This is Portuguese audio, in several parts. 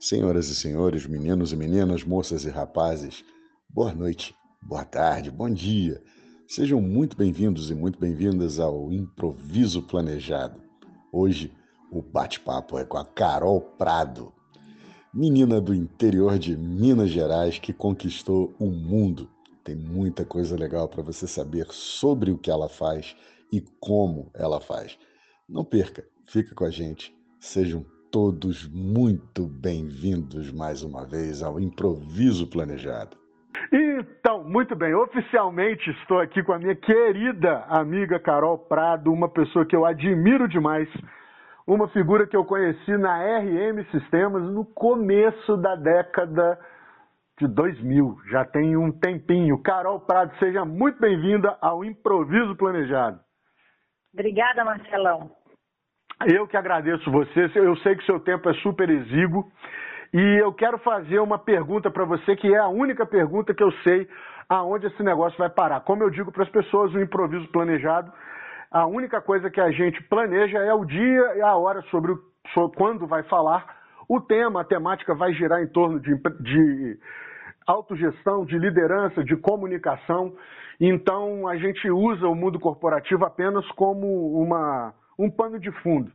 Senhoras e senhores, meninos e meninas, moças e rapazes, boa noite, boa tarde, bom dia. Sejam muito bem-vindos e muito bem-vindas ao Improviso Planejado. Hoje o bate-papo é com a Carol Prado, menina do interior de Minas Gerais que conquistou o mundo. Tem muita coisa legal para você saber sobre o que ela faz e como ela faz. Não perca, fica com a gente. Sejam todos muito bem-vindos mais uma vez ao Improviso Planejado. Então, muito bem, oficialmente estou aqui com a minha querida amiga Carol Prado, uma pessoa que eu admiro demais, uma figura que eu conheci na RM Sistemas no começo da década de 2000, já tem um tempinho. Carol Prado, seja muito bem-vinda ao Improviso Planejado. Obrigada, Marcelão. Eu que agradeço você. Eu sei que seu tempo é super exíguo. E eu quero fazer uma pergunta para você, que é a única pergunta que eu sei aonde esse negócio vai parar. Como eu digo para as pessoas, o improviso planejado, a única coisa que a gente planeja é o dia e a hora sobre, o, sobre quando vai falar. O tema, a temática vai girar em torno de, de autogestão, de liderança, de comunicação. Então, a gente usa o mundo corporativo apenas como uma um pano de fundo.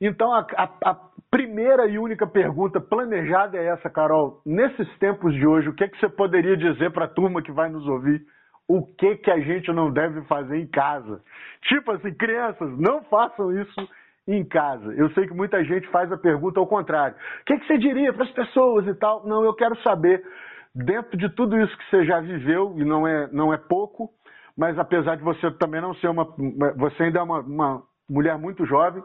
Então, a, a, a, primeira e única pergunta planejada é essa, Carol. Nesses tempos de hoje, o que, é que você poderia dizer para a turma que vai nos ouvir? O que, que a gente não deve fazer em casa? Tipo assim, crianças, não façam isso em casa. Eu sei que muita gente faz a pergunta ao contrário. O que, que você diria para as pessoas e tal? Não, eu quero saber, dentro de tudo isso que você já viveu, e não é, não é pouco, mas apesar de você também não ser uma. Você ainda é uma, uma mulher muito jovem,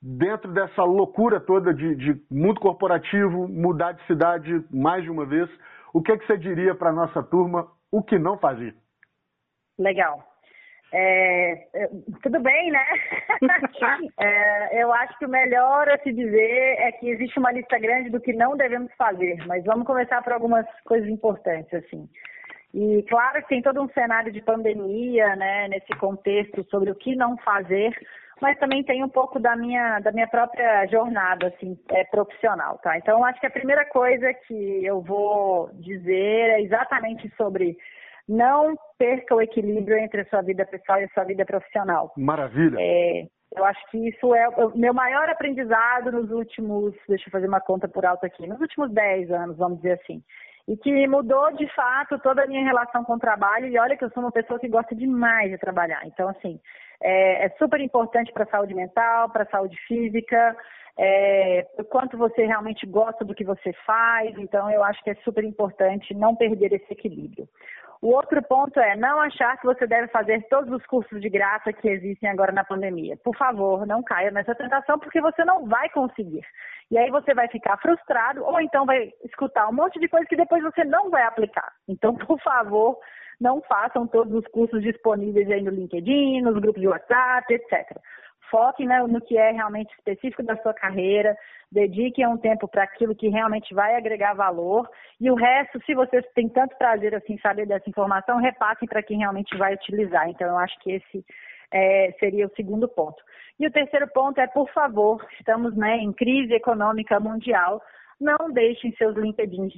dentro dessa loucura toda de, de, mundo corporativo, mudar de cidade mais de uma vez, o que, é que você diria para a nossa turma o que não fazer? Legal. É, é tudo bem, né? é, eu acho que o melhor a se dizer é que existe uma lista grande do que não devemos fazer, mas vamos começar por algumas coisas importantes, assim. E claro que tem todo um cenário de pandemia, né, nesse contexto sobre o que não fazer, mas também tem um pouco da minha, da minha própria jornada, assim, é, profissional, tá? Então, acho que a primeira coisa que eu vou dizer é exatamente sobre não perca o equilíbrio entre a sua vida pessoal e a sua vida profissional. Maravilha! É, eu acho que isso é o meu maior aprendizado nos últimos, deixa eu fazer uma conta por alto aqui, nos últimos 10 anos, vamos dizer assim e que mudou de fato toda a minha relação com o trabalho. E olha que eu sou uma pessoa que gosta demais de trabalhar. Então, assim, é, é super importante para a saúde mental, para a saúde física, é, o quanto você realmente gosta do que você faz. Então, eu acho que é super importante não perder esse equilíbrio. O outro ponto é não achar que você deve fazer todos os cursos de graça que existem agora na pandemia. Por favor, não caia nessa tentação, porque você não vai conseguir. E aí você vai ficar frustrado, ou então vai escutar um monte de coisa que depois você não vai aplicar. Então, por favor, não façam todos os cursos disponíveis aí no LinkedIn, nos grupos de WhatsApp, etc. Foque né, no que é realmente específico da sua carreira, dediquem um tempo para aquilo que realmente vai agregar valor e o resto, se vocês têm tanto prazer assim saber dessa informação, repassem para quem realmente vai utilizar. Então, eu acho que esse é, seria o segundo ponto. E o terceiro ponto é, por favor, estamos né, em crise econômica mundial, não deixem seus LinkedIns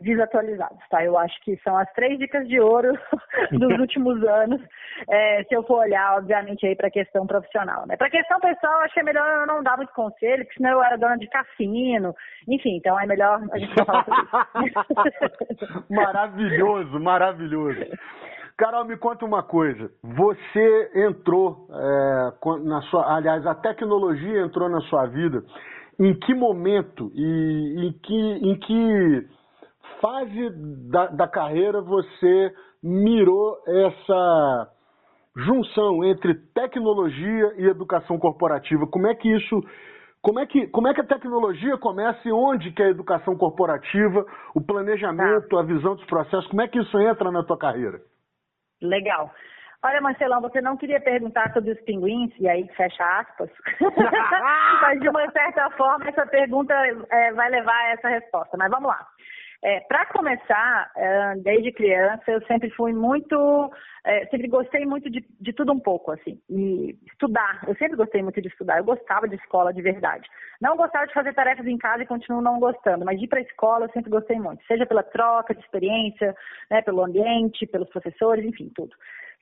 desatualizados, tá? Eu acho que são as três dicas de ouro dos últimos anos, é, se eu for olhar, obviamente, aí para a questão profissional, né? Para a questão pessoal, acho que é melhor eu não dar muito conselho, porque senão eu era dona de cassino, enfim, então é melhor a gente não falar sobre isso. maravilhoso, maravilhoso. Carol, me conta uma coisa. Você entrou é, na sua, aliás, a tecnologia entrou na sua vida. Em que momento e em que, em que fase da, da carreira você mirou essa junção entre tecnologia e educação corporativa? Como é que isso como é, que, como é que a tecnologia começa e onde que a educação corporativa, o planejamento, tá. a visão dos processos, como é que isso entra na tua carreira? Legal. Olha, Marcelão, você não queria perguntar sobre os pinguins, e aí fecha aspas, mas de uma certa forma essa pergunta é, vai levar a essa resposta. Mas vamos lá. É, Para começar, é, desde criança, eu sempre fui muito, é, sempre gostei muito de, de, tudo um pouco, assim, e estudar. Eu sempre gostei muito de estudar. Eu gostava de escola de verdade. Não gostava de fazer tarefas em casa e continuo não gostando, mas de ir para a escola eu sempre gostei muito, seja pela troca de experiência, né, pelo ambiente, pelos professores, enfim, tudo.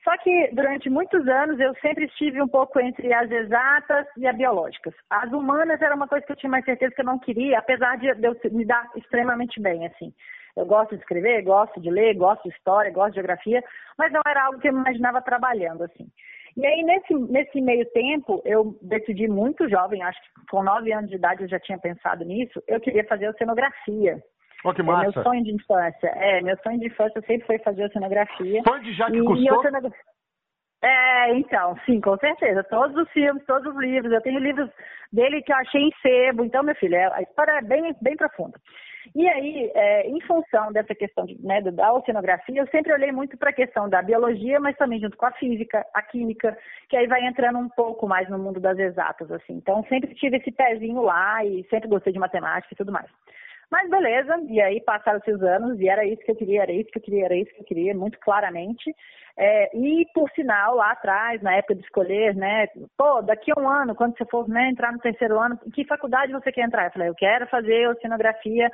Só que durante muitos anos eu sempre estive um pouco entre as exatas e as biológicas. As humanas era uma coisa que eu tinha mais certeza que eu não queria, apesar de eu me dar extremamente bem, assim. Eu gosto de escrever, gosto de ler, gosto de história, gosto de geografia, mas não era algo que eu imaginava trabalhando, assim. E aí, nesse, nesse meio tempo, eu decidi muito jovem, acho que com nove anos de idade eu já tinha pensado nisso, eu queria fazer oceanografia. Oh, que massa. É meu sonho de infância. É, meu sonho de infância sempre foi fazer oceanografia. Fã de Jacques Cousteau? É, então, sim, com certeza. Todos os filmes, todos os livros. Eu tenho livros dele que eu achei em sebo. Então, meu filho, é, a história é bem, bem profunda. E aí, é, em função dessa questão de, né, da oceanografia, eu sempre olhei muito para a questão da biologia, mas também junto com a física, a química, que aí vai entrando um pouco mais no mundo das exatas, assim. Então, sempre tive esse pezinho lá e sempre gostei de matemática e tudo mais. Mas beleza, e aí passaram-se os anos e era isso que eu queria, era isso que eu queria, era isso que eu queria, muito claramente. É, e por sinal, lá atrás, na época de escolher, né, pô, daqui a um ano, quando você for né, entrar no terceiro ano, em que faculdade você quer entrar? Eu falei, eu quero fazer oceanografia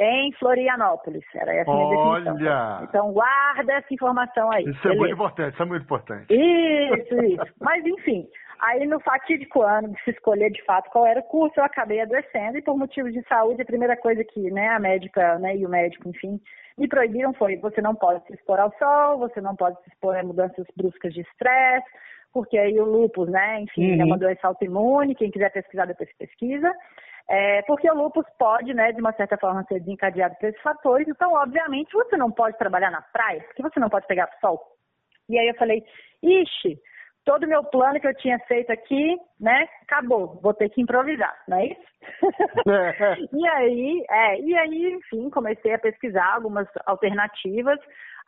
em Florianópolis. Era essa a minha Olha. definição. Então guarda essa informação aí. Isso beleza? é muito importante, isso é muito importante. Isso, isso. Mas enfim, Aí, no fatídico ano de se escolher de fato qual era o curso, eu acabei adoecendo e, por motivos de saúde, a primeira coisa que né, a médica né, e o médico, enfim, me proibiram foi: você não pode se expor ao sol, você não pode se expor a mudanças bruscas de estresse, porque aí o lúpus, né, enfim, uhum. é uma doença autoimune, quem quiser pesquisar depois pesquisa. É, porque o lúpus pode, né, de uma certa forma, ser desencadeado por esses fatores. Então, obviamente, você não pode trabalhar na praia, porque você não pode pegar sol. E aí eu falei, ixi, todo o meu plano que eu tinha feito aqui, né, acabou, vou ter que improvisar, não é isso? E aí, é, e aí, enfim, comecei a pesquisar algumas alternativas.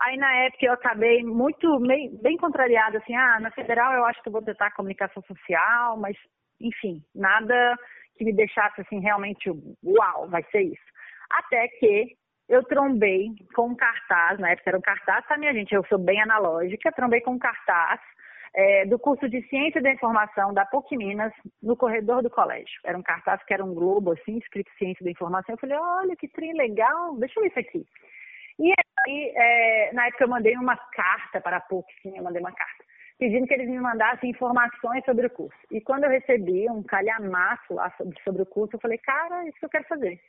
Aí na época eu acabei muito meio, bem contrariada, assim, ah, na federal eu acho que eu vou tentar comunicação social, mas enfim, nada que me deixasse assim realmente, uau, vai ser isso. Até que eu trombei com um cartaz, na época era um cartaz, tá minha gente, eu sou bem analógica, trombei com um cartaz é, do curso de Ciência da Informação da PUC Minas, no corredor do colégio. Era um cartaz que era um globo, assim, escrito Ciência da Informação. Eu falei, olha, que trem legal, deixa eu ver isso aqui. E aí, é, na época, eu mandei uma carta para a PUC, sim, eu mandei uma carta, pedindo que eles me mandassem informações sobre o curso. E quando eu recebi um calhamaço lá sobre, sobre o curso, eu falei, cara, isso que eu quero fazer.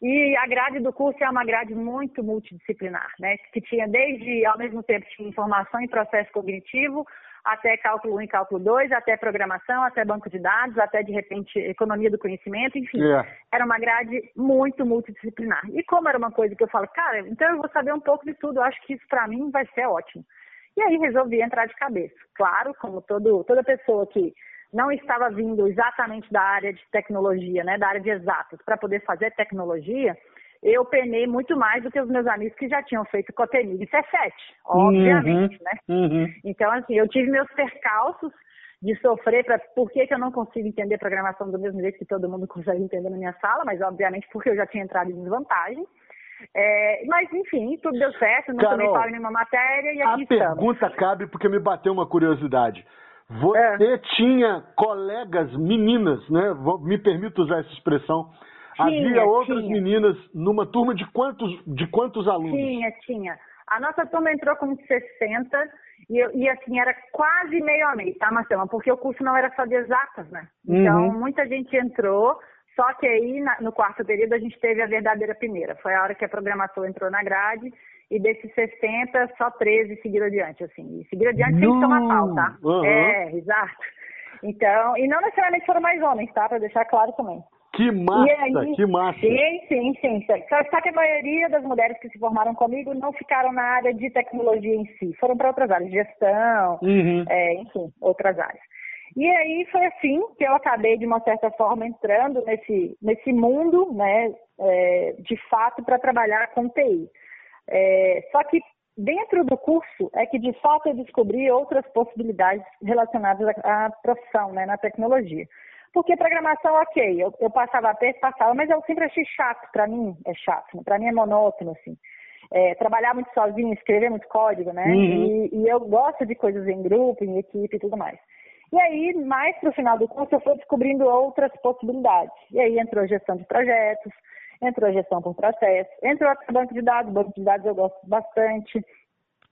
E a grade do curso é uma grade muito multidisciplinar, né? Que tinha desde, ao mesmo tempo, tinha informação em processo cognitivo, até cálculo 1 e cálculo 2, até programação, até banco de dados, até de repente economia do conhecimento, enfim. Yeah. Era uma grade muito multidisciplinar. E como era uma coisa que eu falo, cara, então eu vou saber um pouco de tudo, eu acho que isso para mim vai ser ótimo. E aí resolvi entrar de cabeça. Claro, como todo, toda pessoa que não estava vindo exatamente da área de tecnologia, né, da área de exatos, para poder fazer tecnologia, eu penei muito mais do que os meus amigos que já tinham feito Cotemig e C7, obviamente, uhum, né? Uhum. Então, assim, eu tive meus percalços de sofrer para por que, que eu não consigo entender programação do mesmo jeito que todo mundo consegue entender na minha sala, mas obviamente porque eu já tinha entrado em desvantagem. É, mas enfim, tudo deu certo, não Carol, tomei pau em nenhuma matéria e aqui a estamos. A pergunta cabe porque me bateu uma curiosidade. Você é. tinha colegas meninas, né? Me permito usar essa expressão, tinha, Havia outras tinha. meninas numa turma de quantos, de quantos alunos? Tinha, tinha. A nossa turma entrou com 60 e, e assim, era quase meio a meio, tá, Marcela? Porque o curso não era só de exatas, né? Então, uhum. muita gente entrou, só que aí na, no quarto período a gente teve a verdadeira primeira. Foi a hora que a programação entrou na grade e desses 60, só 13 seguiram adiante, assim. E seguiram adiante sem tomar pau, tá? Uhum. É, exato. Então, e não necessariamente foram mais homens, tá? Para deixar claro também. Que massa, aí, que massa. Sim, sim, sim. Só, que a maioria das mulheres que se formaram comigo não ficaram na área de tecnologia em si, foram para outras áreas, gestão, uhum. é, enfim, outras áreas. E aí foi assim que eu acabei, de uma certa forma, entrando nesse, nesse mundo, né, é, de fato, para trabalhar com TI. É, só que dentro do curso é que, de fato, eu descobri outras possibilidades relacionadas à profissão, né, na tecnologia. Porque programação, ok, eu, eu passava a texto, passava, mas eu sempre achei chato, para mim é chato, para mim é monótono, assim. É, trabalhar muito sozinho, escrever muito código, né? Uhum. E, e, eu gosto de coisas em grupo, em equipe e tudo mais. E aí, mais para o final do curso, eu fui descobrindo outras possibilidades. E aí entrou gestão de projetos, entrou gestão por processo, entrou banco de dados, banco de dados eu gosto bastante,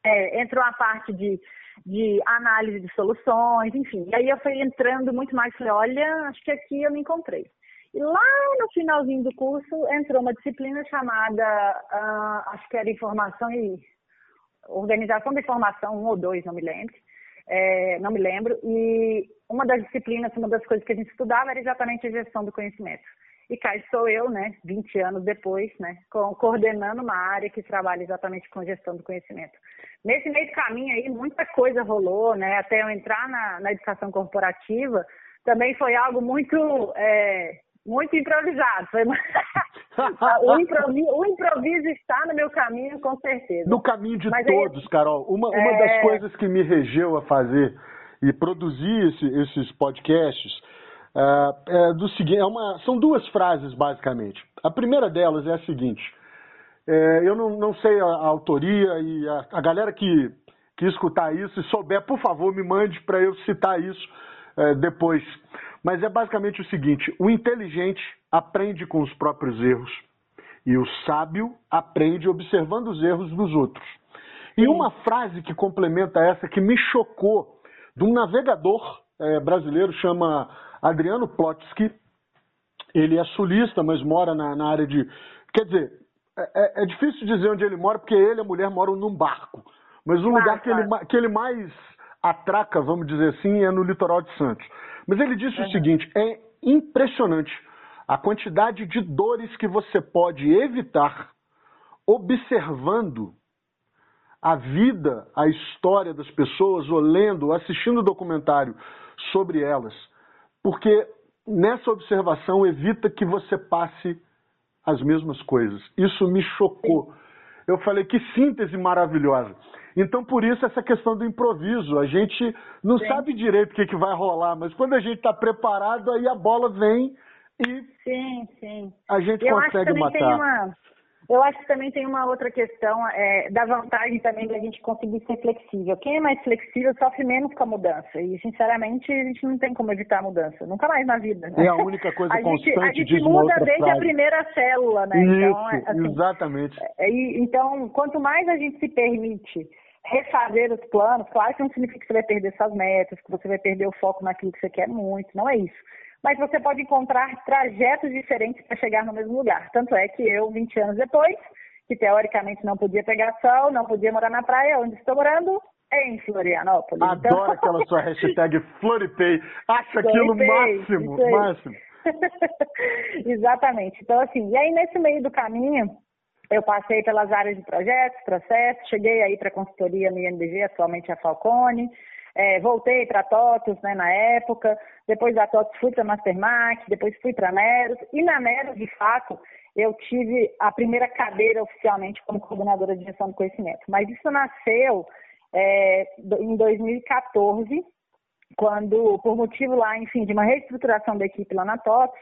é, entrou a parte de, de análise de soluções, enfim. E aí eu fui entrando muito mais, falei, olha, acho que aqui eu me encontrei. E lá no finalzinho do curso entrou uma disciplina chamada, uh, acho que era informação e organização da informação, um ou dois, não me lembro. É, não me lembro. E uma das disciplinas, uma das coisas que a gente estudava era exatamente a gestão do conhecimento. E cá estou eu, né, 20 anos depois, né, coordenando uma área que trabalha exatamente com gestão do conhecimento. Nesse meio caminho aí, muita coisa rolou, né, até eu entrar na, na educação corporativa, também foi algo muito, é, muito improvisado. Foi... o, improviso, o, improviso, está no meu caminho, com certeza. No caminho de Mas todos, Carol. Uma, uma é... das coisas que me regeu a fazer e produzir esse, esses podcasts é, é do seguinte, é uma, são duas frases basicamente. A primeira delas é a seguinte: é, eu não, não, sei a, a autoria e a, a, galera que, que escutar isso e souber, por favor, me mande para eu citar isso é, depois. Mas é basicamente o seguinte: o inteligente aprende com os próprios erros e o sábio aprende observando os erros dos outros. E uma frase que complementa essa que me chocou de um navegador é, brasileiro chama Adriano Plotsky. Ele é sulista, mas mora na, na área de. Quer dizer, é, é, é, difícil dizer onde ele mora, porque ele e a mulher moram num barco. Mas o lugar que ele, que ele mais atraca, vamos dizer assim, é no litoral de Santos. Mas ele disse uhum. o seguinte: é impressionante a quantidade de dores que você pode evitar observando a vida, a história das pessoas, ou lendo, assistindo documentário sobre elas. Porque nessa observação evita que você passe as mesmas coisas. Isso me chocou. Eu falei que síntese maravilhosa. Então, por isso, essa questão do improviso. A gente não Sim. sabe direito o que, que vai rolar, mas quando a gente está preparado, aí a bola vem e sim, sim. a gente Eu consegue matar. Eu acho que também tem uma outra questão é, da vantagem também da gente conseguir ser flexível. Quem é mais flexível sofre menos com a mudança. E, sinceramente, a gente não tem como evitar a mudança. Nunca mais na vida. Né? É a única coisa a constante gente, A gente muda desde frase. a primeira célula, né? Isso, então, é, assim, exatamente. É, então, quanto mais a gente se permite refazer os planos, claro que não significa que você vai perder suas metas, que você vai perder o foco naquilo que você quer muito, não é isso mas você pode encontrar trajetos diferentes para chegar no mesmo lugar. Tanto é que eu, 20 anos depois, que teoricamente não podia pegar sol, não podia morar na praia, onde estou morando, é em Florianópolis. Adoro então... aquela sua hashtag Floripei. Acho aquilo máximo, máximo. Exatamente. Então, assim, e aí nesse meio do caminho, eu passei pelas áreas de projetos, processos, cheguei aí para a consultoria no INDG, atualmente a Falcone, é, voltei para TOTUS né, na época, depois da TOTUS fui para a Mastermark, depois fui para Neros, e na Neros, de fato, eu tive a primeira cadeira oficialmente como coordenadora de gestão do conhecimento. Mas isso nasceu é, em 2014, quando, por motivo lá, enfim, de uma reestruturação da equipe lá na TOTUS,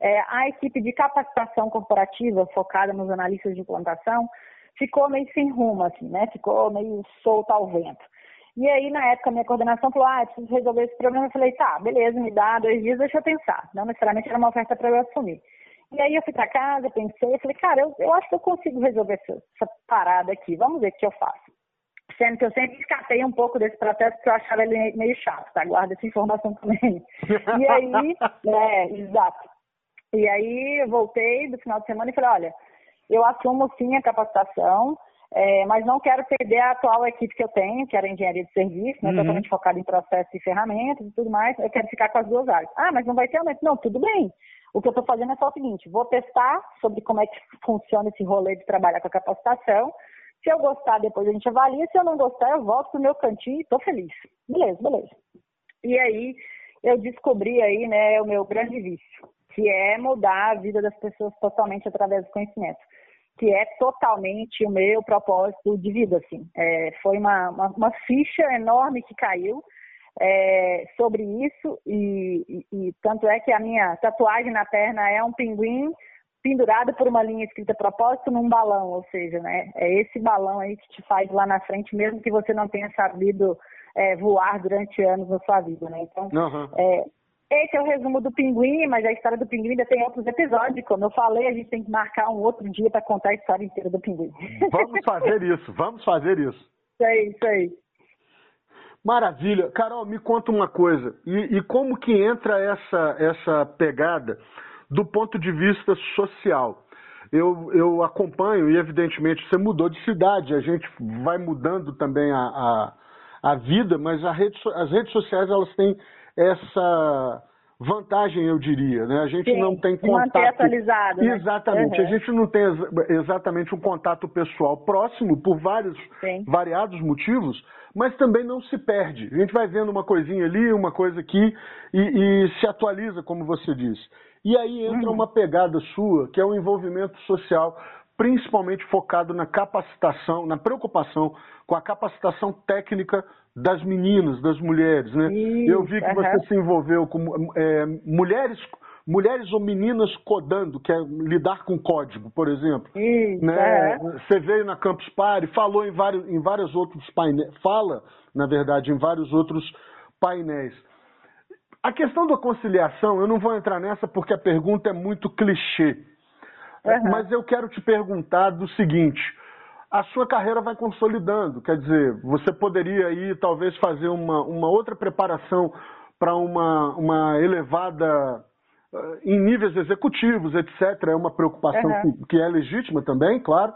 é, a equipe de capacitação corporativa focada nos analistas de implantação ficou meio sem rumo, assim, né? Ficou meio solta ao vento. E aí, na época, minha coordenação falou, ah, preciso resolver esse problema. Eu falei, tá, beleza, me dá dois dias, deixa eu pensar. Não necessariamente era uma oferta para eu assumir. E aí eu fui para casa, pensei, falei, cara, eu, eu acho que eu consigo resolver essa, essa parada aqui, vamos ver o que eu faço. Sendo que eu sempre escapei um pouco desse processo porque eu achava ele meio chato, tá? Guarda essa informação também. E aí, é, exato. E aí eu voltei do final de semana e falei, olha, eu assumo sim a capacitação, é, mas não quero perder a atual equipe que eu tenho, que era engenharia de serviço, né, uhum. totalmente focada em processos e ferramentas e tudo mais. Eu quero ficar com as duas áreas. Ah, mas não vai ter aumento. Não, tudo bem. O que eu estou fazendo é só o seguinte: vou testar sobre como é que funciona esse rolê de trabalhar com a capacitação. Se eu gostar, depois a gente avalia. Se eu não gostar, eu volto pro meu cantinho e estou feliz. Beleza, beleza. E aí eu descobri aí, né, o meu grande vício, que é mudar a vida das pessoas totalmente através do conhecimento que é totalmente o meu propósito de vida, assim. É, foi uma, uma, uma, ficha enorme que caiu. é, sobre isso e, e, e, tanto é que a minha tatuagem na perna é um pinguim pendurado por uma linha escrita propósito num balão, ou seja, né, é esse balão aí que te faz lá na frente, mesmo que você não tenha sabido é, voar durante anos na sua vida, né? Então, uhum. é, esse é o resumo do Pinguim, mas a história do Pinguim ainda tem outros episódios. Como eu falei, a gente tem que marcar um outro dia para contar a história inteira do Pinguim. Vamos fazer isso, vamos fazer isso. Isso aí, isso aí. Maravilha. Carol, me conta uma coisa. E, e, como que entra essa, essa pegada do ponto de vista social? Eu, eu acompanho e, evidentemente, você mudou de cidade, a gente vai mudando também a, a, a vida, mas rede, as redes sociais elas têm essa vantagem, eu diria, né? A gente Sim, não tem contato. Manter atualizado. Né? Exatamente. Uhum. A gente não tem exatamente um contato pessoal próximo por vários Sim. variados motivos, mas também não se perde. A gente vai vendo uma coisinha ali, uma coisa aqui e, e se atualiza, como você disse. E aí entra uhum. uma pegada sua, que é o envolvimento social, principalmente focado na capacitação, na preocupação com a capacitação técnica das meninas, das mulheres, né? Isso, Eu vi que você se envolveu com é, mulheres, mulheres ou meninas codando, que é lidar com código, por exemplo. Isso, né? Você veio na Campus Party, falou em vários, em vários outros painéis, fala, na verdade, em vários outros painéis. A questão da conciliação, eu não vou entrar nessa porque a pergunta é muito clichê. Uhum. Mas eu quero te perguntar do seguinte: a sua carreira vai consolidando. Quer dizer, você poderia aí talvez fazer uma, uma outra preparação para uma, uma elevada uh, em níveis executivos, etc. É uma preocupação uhum. que, que, é legítima também, claro.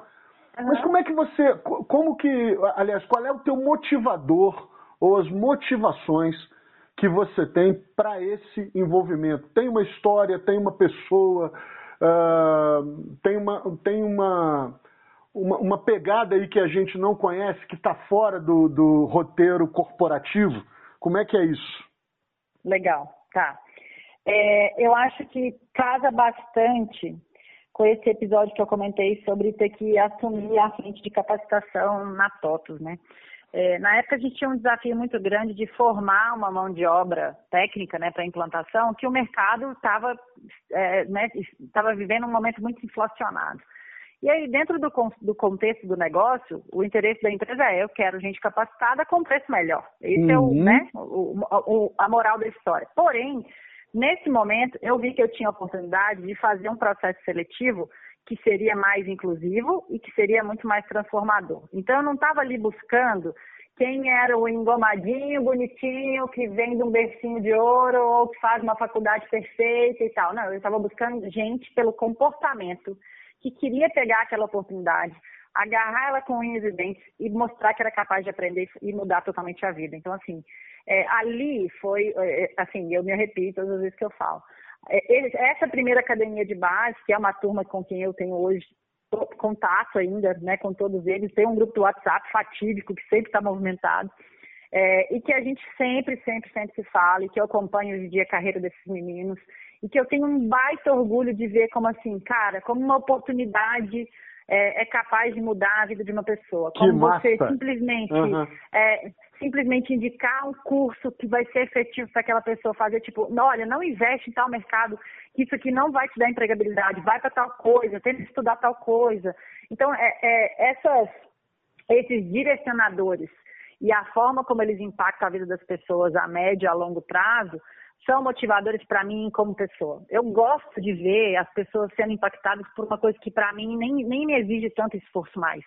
Uhum. Mas como é que você, como que, aliás, qual é o teu motivador ou as motivações que você tem para esse envolvimento? Tem uma história, tem uma pessoa, uh, tem uma, tem uma uma, uma pegada aí que a gente não conhece, que está fora do, do roteiro corporativo? Como é que é isso? Legal, tá. É, eu acho que casa bastante com esse episódio que eu comentei sobre ter que assumir a frente de capacitação na TOTUS, né? É, na época a gente tinha um desafio muito grande de formar uma mão de obra técnica né, para implantação, que o mercado estava é, né, vivendo um momento muito inflacionado. E aí, dentro do, do, contexto do negócio, o interesse da empresa é eu quero gente capacitada com preço melhor. Esse uhum. é o, uhum. né, o, o, a moral da história. Porém, nesse momento, eu vi que eu tinha a oportunidade de fazer um processo seletivo que seria mais inclusivo e que seria muito mais transformador. Então, eu não estava ali buscando quem era o engomadinho, bonitinho, que vem de um bercinho de ouro ou que faz uma faculdade perfeita e tal. Não, eu estava buscando gente pelo comportamento que queria pegar aquela oportunidade, agarrar ela com unhas e dentes e mostrar que era capaz de aprender e mudar totalmente a vida. Então, assim, é, ali foi, é, é assim, eu me arrepio todas as vezes que eu falo. É, essa primeira academia de base, que é uma turma com quem eu tenho hoje contato ainda, né, com todos eles, tem um grupo do WhatsApp fatídico que sempre está movimentado, é, e que a gente sempre, sempre, sempre se fala, e que eu acompanho hoje em dia a carreira desses meninos, e que eu tenho um baita orgulho de ver como assim, cara, como uma oportunidade é, é capaz de mudar a vida de uma pessoa. Que como massa. você simplesmente, uhum. é, simplesmente indicar um curso que vai ser efetivo para aquela pessoa fazer, tipo, olha, não investe em tal mercado, que isso aqui não vai te dar empregabilidade, vai para tal coisa, tenta estudar tal coisa. Então, é, é, essas, esses direcionadores e a forma como eles impactam a vida das pessoas a médio e a longo prazo são motivadores para mim como pessoa. Eu gosto de ver as pessoas sendo impactadas por uma coisa que para mim nem, nem me exige tanto esforço mais.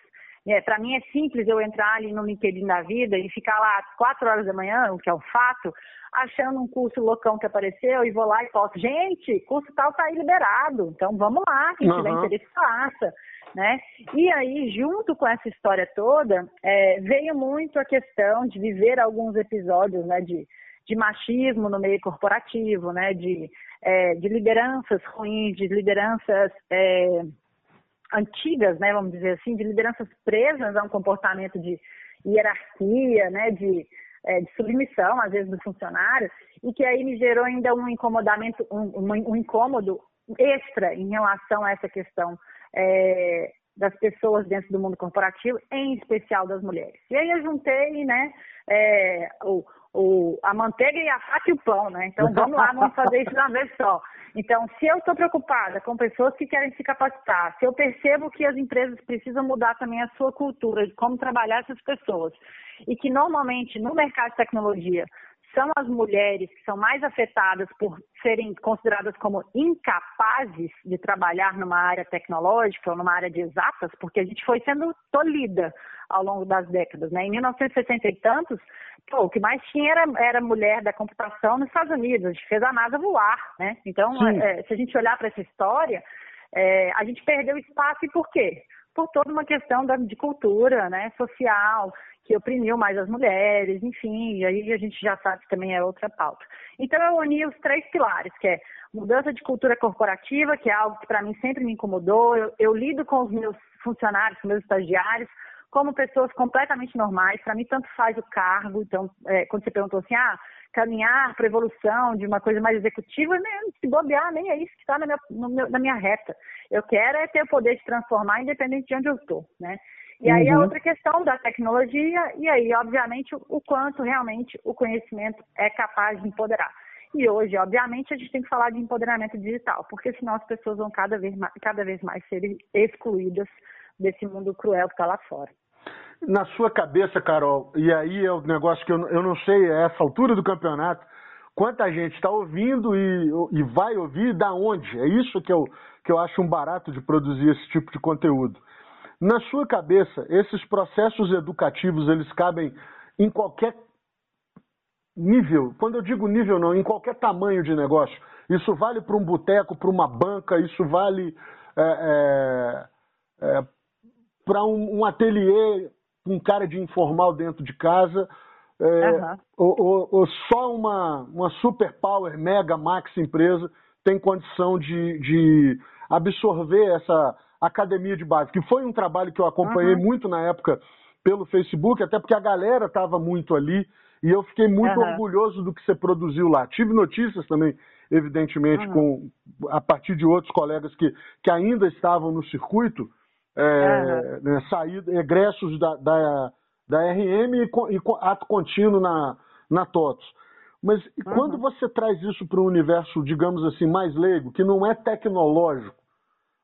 É, para mim é simples eu entrar ali no LinkedIn da vida e ficar lá às quatro horas da manhã, o que é um fato, achando um curso loucão que apareceu e vou lá e posto, gente, curso tal tá aí liberado, então vamos lá, quem uhum. tiver interesse faça. Né? E aí, junto com essa história toda, é, veio muito a questão de viver alguns episódios né, de de machismo no meio corporativo, né, de, é, de lideranças ruins, de lideranças é, antigas, né, vamos dizer assim, de lideranças presas a um comportamento de hierarquia, né, de, é, de submissão, às vezes, do funcionário, e que aí me gerou ainda um incomodamento, um, um incômodo extra em relação a essa questão é, das pessoas dentro do mundo corporativo, em especial das mulheres. E aí eu juntei, né, é, o, o, a manteiga e a faca e o pão, né? Então vamos lá, vamos fazer isso de uma vez só. Então, se eu estou preocupada com pessoas que querem se capacitar, se eu percebo que as empresas precisam mudar também a sua cultura de como trabalhar essas pessoas, e que normalmente no mercado de tecnologia são as mulheres que são mais afetadas por serem consideradas como incapazes de trabalhar numa área tecnológica ou numa área de exatas, porque a gente foi sendo tolhida ao longo das décadas. Né? Em 1960 e tantos, pô, o que mais tinha era, era mulher da computação nos Estados Unidos, a gente fez a NASA voar. Né? Então, é, se a gente olhar para essa história, é, a gente perdeu espaço e por quê? Por toda uma questão da, de cultura né, social, que oprimiu mais as mulheres, enfim, e aí a gente já sabe que também é outra pauta. Então eu uni os três pilares, que é mudança de cultura corporativa, que é algo que para mim sempre me incomodou. Eu, eu, lido com os meus funcionários, com meus estagiários, como pessoas completamente normais. Para mim tanto faz o cargo. Então, é, quando você perguntou assim, ah, caminhar para evolução de uma coisa mais executiva, né, se bobear, nem é isso que está na minha, na minha reta. Eu quero é ter o poder de transformar, independente de onde eu estou, né? E aí uhum. a outra questão da tecnologia, e aí, obviamente, o quanto realmente o conhecimento é capaz de empoderar. E hoje, obviamente, a gente tem que falar de empoderamento digital, porque senão as pessoas vão cada vez mais, cada vez mais serem excluídas desse mundo cruel que está lá fora. Na sua cabeça, Carol, e aí é o negócio que eu, eu não sei, é essa altura do campeonato, quanta gente está ouvindo e, e vai ouvir da onde? É isso que eu, que eu acho um barato de produzir esse tipo de conteúdo. Na sua cabeça, esses processos educativos, eles cabem em qualquer nível. Quando eu digo nível, não, em qualquer tamanho de negócio. Isso vale para um boteco, para uma banca, isso vale é, é, é, para um, um ateliê, um cara de informal dentro de casa. Uhum. Ou, ou, ou, só uma, uma super power, mega, max empresa tem condição de, de absorver essa academia de base, que foi um trabalho que eu acompanhei uhum. muito na época pelo Facebook, até porque a galera estava muito ali e eu fiquei muito uhum. orgulhoso do que você produziu lá. Tive notícias também, evidentemente, uhum. com a partir de outros colegas que, que ainda estavam no circuito, é, né, saída, egressos da, da, da RM e, e, ato contínuo na, na TOTOS. Mas quando você traz isso para um universo, digamos assim, mais leigo, que não é tecnológico,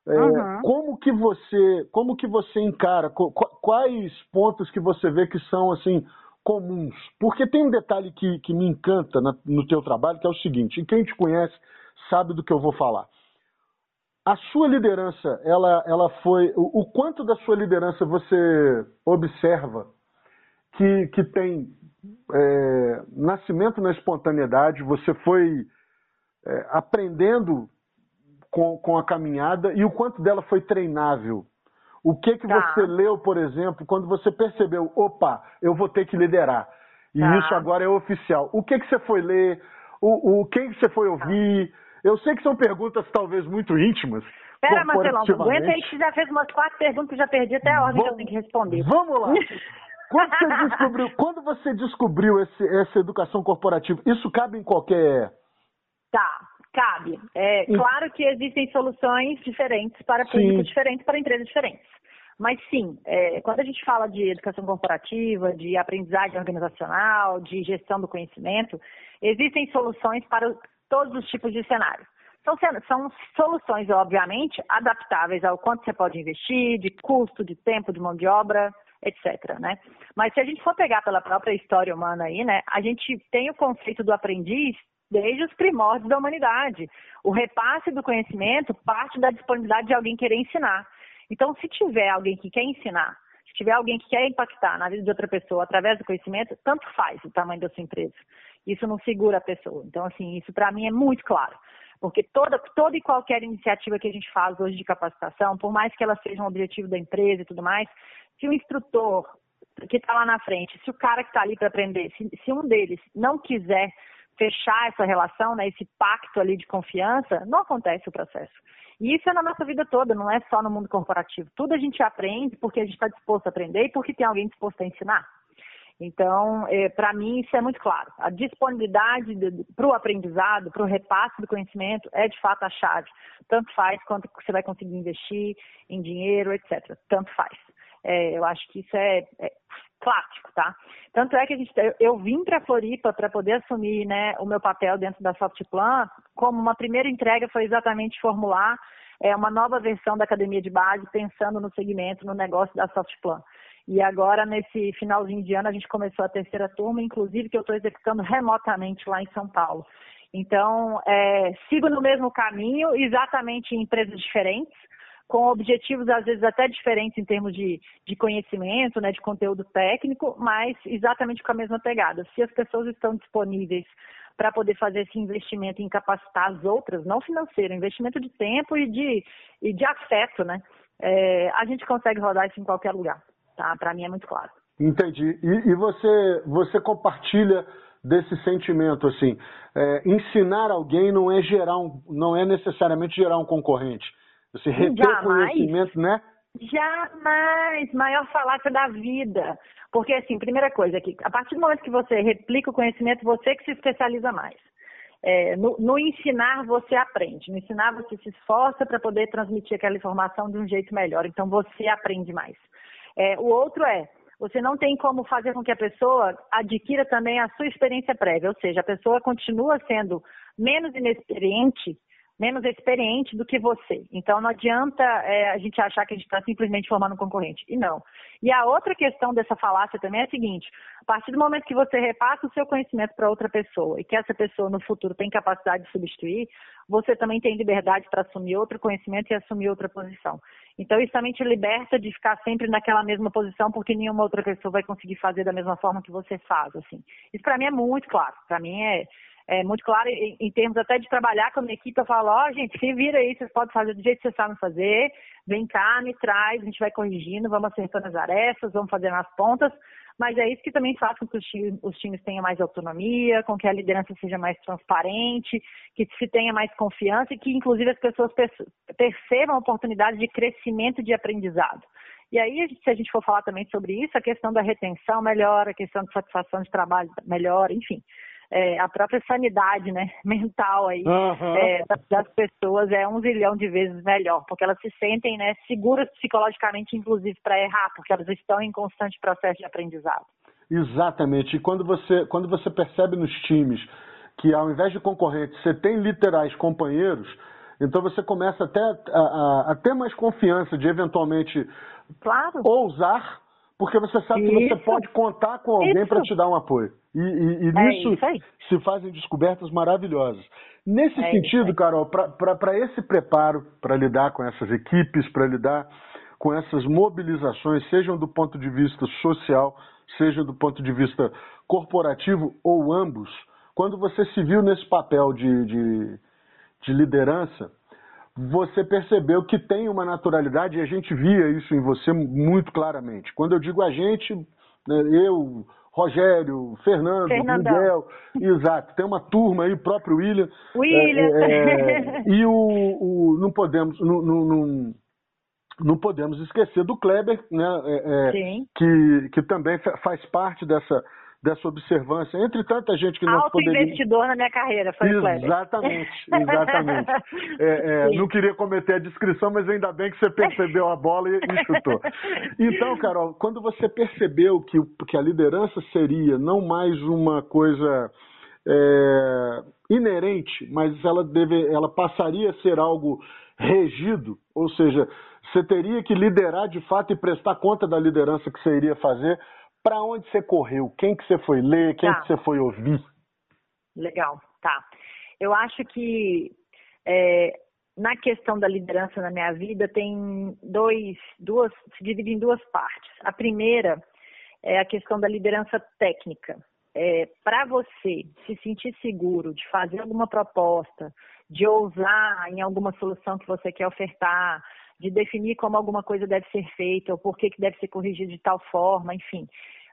é, uhum. Como que você, como que você encara? Quais pontos que você vê que são assim comuns? Porque tem um detalhe que, que me encanta na, no teu trabalho, que é o seguinte: e quem te conhece sabe do que eu vou falar. A sua liderança, ela, ela foi. O, o quanto da sua liderança você observa que, que tem é, nascimento na espontaneidade, você foi é, aprendendo com, com a caminhada e o quanto dela foi treinável. O que que tá. você leu, por exemplo, quando você percebeu, opa, eu vou ter que liderar. E tá. isso agora é oficial. O que que você foi ler? O, o quem que você foi ouvir? Tá. Eu sei que são perguntas talvez muito íntimas. Pera, Marcelão, aguenta aí que já fez umas quatro perguntas que já perdi até a ordem Vamos, que eu tenho que responder. Vamos lá. quando, você descobriu, quando você descobriu esse, essa educação corporativa, isso cabe em qualquer. Tá. Cabe. É claro que existem soluções diferentes para públicos diferentes, para empresas diferentes. Mas sim, é, quando a gente fala de educação corporativa, de aprendizagem organizacional, de gestão do conhecimento, existem soluções para todos os tipos de cenários. São, são soluções, obviamente, adaptáveis ao quanto você pode investir, de custo, de tempo, de mão de obra, etc. Né? Mas se a gente for pegar pela própria história humana aí, né, a gente tem o conceito do aprendiz desde os primórdios da humanidade. O repasse do conhecimento parte da disponibilidade de alguém querer ensinar. Então, se tiver alguém que quer ensinar, se tiver alguém que quer impactar na vida de outra pessoa através do conhecimento, tanto faz o tamanho da sua empresa. Isso não segura a pessoa. Então, assim, isso para mim é muito claro. Porque toda, toda e qualquer iniciativa que a gente faz hoje de capacitação, por mais que ela seja um objetivo da empresa e tudo mais, se o instrutor que está lá na frente, se o cara que está ali para aprender, se, se um deles não quiser fechar essa relação, né, esse pacto ali de confiança, não acontece o processo. E isso é na nossa vida toda, não é só no mundo corporativo. Tudo a gente aprende porque a gente está disposto a aprender e porque tem alguém disposto a ensinar. Então, é, para mim, isso é muito claro. A disponibilidade para o aprendizado, para o repasse do conhecimento, é de fato a chave. Tanto faz quanto você vai conseguir investir em dinheiro, etc. Tanto faz. É, eu acho que isso é, é clássico, tá? Tanto é que a gente, eu, vim para Floripa para poder assumir né, o meu papel dentro da Softplan, como uma primeira entrega foi exatamente formular é, uma nova versão da academia de base, pensando no segmento, no negócio da Softplan. E agora, nesse finalzinho de ano, a gente começou a terceira turma, inclusive que eu estou executando remotamente lá em São Paulo. Então, é, sigo no mesmo caminho, exatamente em empresas diferentes, com objetivos às vezes até diferentes em termos de, de conhecimento, né, de conteúdo técnico, mas exatamente com a mesma pegada. Se as pessoas estão disponíveis para poder fazer esse investimento em capacitar as outras, não financeiro, investimento de tempo e de, e de afeto, né? É, a gente consegue rodar isso em qualquer lugar, tá? Para mim é muito claro. Entendi. E, e você, você compartilha desse sentimento assim? É, ensinar alguém não é gerar um, não é necessariamente gerar um concorrente. Você reter Jamais. conhecimento, né? Jamais, maior falácia da vida. Porque, assim, primeira coisa, que a partir do momento que você replica o conhecimento, você que se especializa mais. É, no, no, ensinar, você aprende. No ensinar, você se esforça para poder transmitir aquela informação de um jeito melhor. Então, você aprende mais. É, o outro é, você não tem como fazer com que a pessoa adquira também a sua experiência prévia. Ou seja, a pessoa continua sendo menos inexperiente menos experiente do que você. Então não adianta é, a gente achar que a gente está simplesmente formando um concorrente. E não. E a outra questão dessa falácia também é a seguinte: a partir do momento que você repassa o seu conhecimento para outra pessoa e que essa pessoa no futuro tem capacidade de substituir, você também tem liberdade para assumir outro conhecimento e assumir outra posição. Então isso também te liberta de ficar sempre naquela mesma posição porque nenhuma outra pessoa vai conseguir fazer da mesma forma que você faz. Assim. Isso para mim é muito claro. Para mim é é, muito claro em, em, termos até de trabalhar com a minha equipe. Eu falo, ó, oh, gente, se vira aí, vocês podem fazer do jeito que vocês sabem fazer. Vem cá, me traz, a gente vai corrigindo, vamos acertando as arefas, vamos fazer nas pontas. Mas é isso que também faz com que os times, os times tenham mais autonomia, com que a liderança seja mais transparente, que se tenha mais confiança e que, inclusive, as pessoas percebam a oportunidade de crescimento e de aprendizado. E aí, se a gente for falar também sobre isso, a questão da retenção melhora, a questão de satisfação de trabalho melhora, enfim é, a própria sanidade né, mental aí uhum. é, das pessoas é um zilhão de vezes melhor, porque elas se sentem né, seguras psicologicamente, inclusive, para errar, porque elas estão em constante processo de aprendizado. Exatamente. E quando você, quando você percebe nos times que ao invés de concorrentes, você tem literais companheiros, então você começa até a, a, a ter mais confiança de eventualmente claro. ousar, porque você sabe Isso. que você pode contar com alguém para te dar um apoio. E, e, e é nisso se fazem descobertas maravilhosas. Nesse é sentido, Carol, para esse preparo, para lidar com essas equipes, para lidar com essas mobilizações, sejam do ponto de vista social, seja do ponto de vista corporativo ou ambos, quando você se viu nesse papel de, de, de liderança, você percebeu que tem uma naturalidade e a gente via isso em você muito claramente. Quando eu digo a gente, né, eu, Rogério, Fernando, Fernandão. Miguel, exato. Tem uma turma aí, o próprio William. William. É, é, e o, o, não podemos, não, não, não, podemos esquecer do Kleber, né? É, é que, que também faz parte dessa dessa observância, entre tanta gente que não poderia... investidor na minha carreira, foi Exatamente, exatamente. É, é, não queria cometer a descrição, mas ainda bem que você percebeu a bola e, e chutou. Então, Carol, quando você percebeu que, que a liderança seria não mais uma coisa é, inerente, mas ela, deve, ela passaria a ser algo regido, ou seja, você teria que liderar de fato e prestar conta da liderança que você iria fazer, para onde você correu? Quem que você foi ler? Quem tá. que você foi ouvir? Legal, tá. Eu acho que é, na questão da liderança na minha vida tem dois, duas, se divide em duas partes. A primeira é a questão da liderança técnica. É, para você se sentir seguro de fazer alguma proposta, de ousar em alguma solução que você quer ofertar, de definir como alguma coisa deve ser feita, ou por que, que deve ser corrigido de tal forma, enfim.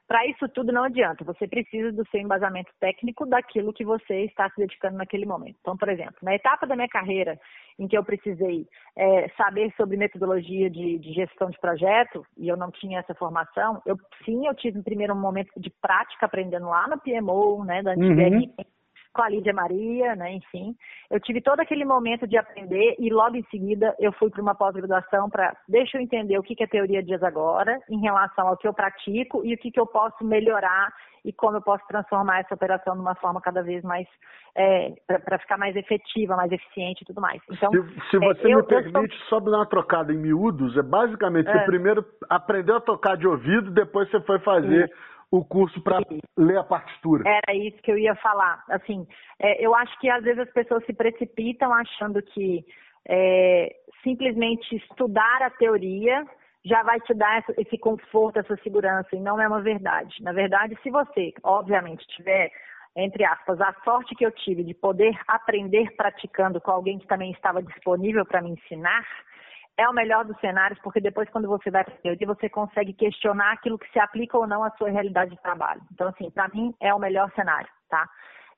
Para isso tudo não adianta, você precisa do seu embasamento técnico daquilo que você está se dedicando naquele momento. Então, por exemplo, na etapa da minha carreira em que eu precisei é, saber sobre metodologia de, de, gestão de projeto, e eu não tinha essa formação, eu sim, eu tive primeiro um momento de prática aprendendo lá no PMO, né, da antiga uhum com a Lídia Maria, né, enfim. Eu tive todo aquele momento de aprender e logo em seguida eu fui para uma pós-graduação para, deixa eu entender o que, que é teoria dias agora, em relação ao que eu pratico e o que, que eu posso melhorar e como eu posso transformar essa operação de uma forma cada vez mais, é, para ficar mais efetiva, mais eficiente e tudo mais. Então, se, se você é, me permite, só dar uma trocada em miúdos, é basicamente, é. você primeiro aprendeu a tocar de ouvido, depois você foi fazer o curso para ler a partitura. Era isso que eu ia falar. Assim, é, eu acho que às vezes as pessoas se precipitam achando que é, simplesmente estudar a teoria já vai te dar esse conforto, essa segurança, e não é uma verdade. Na verdade, se você, obviamente, tiver, entre aspas, a sorte que eu tive de poder aprender praticando com alguém que também estava disponível para me ensinar, é o melhor dos cenários, porque depois, quando você vai para teoria, você consegue questionar aquilo que se aplica ou não à sua realidade de trabalho. Então, assim, para mim, é o melhor cenário, tá?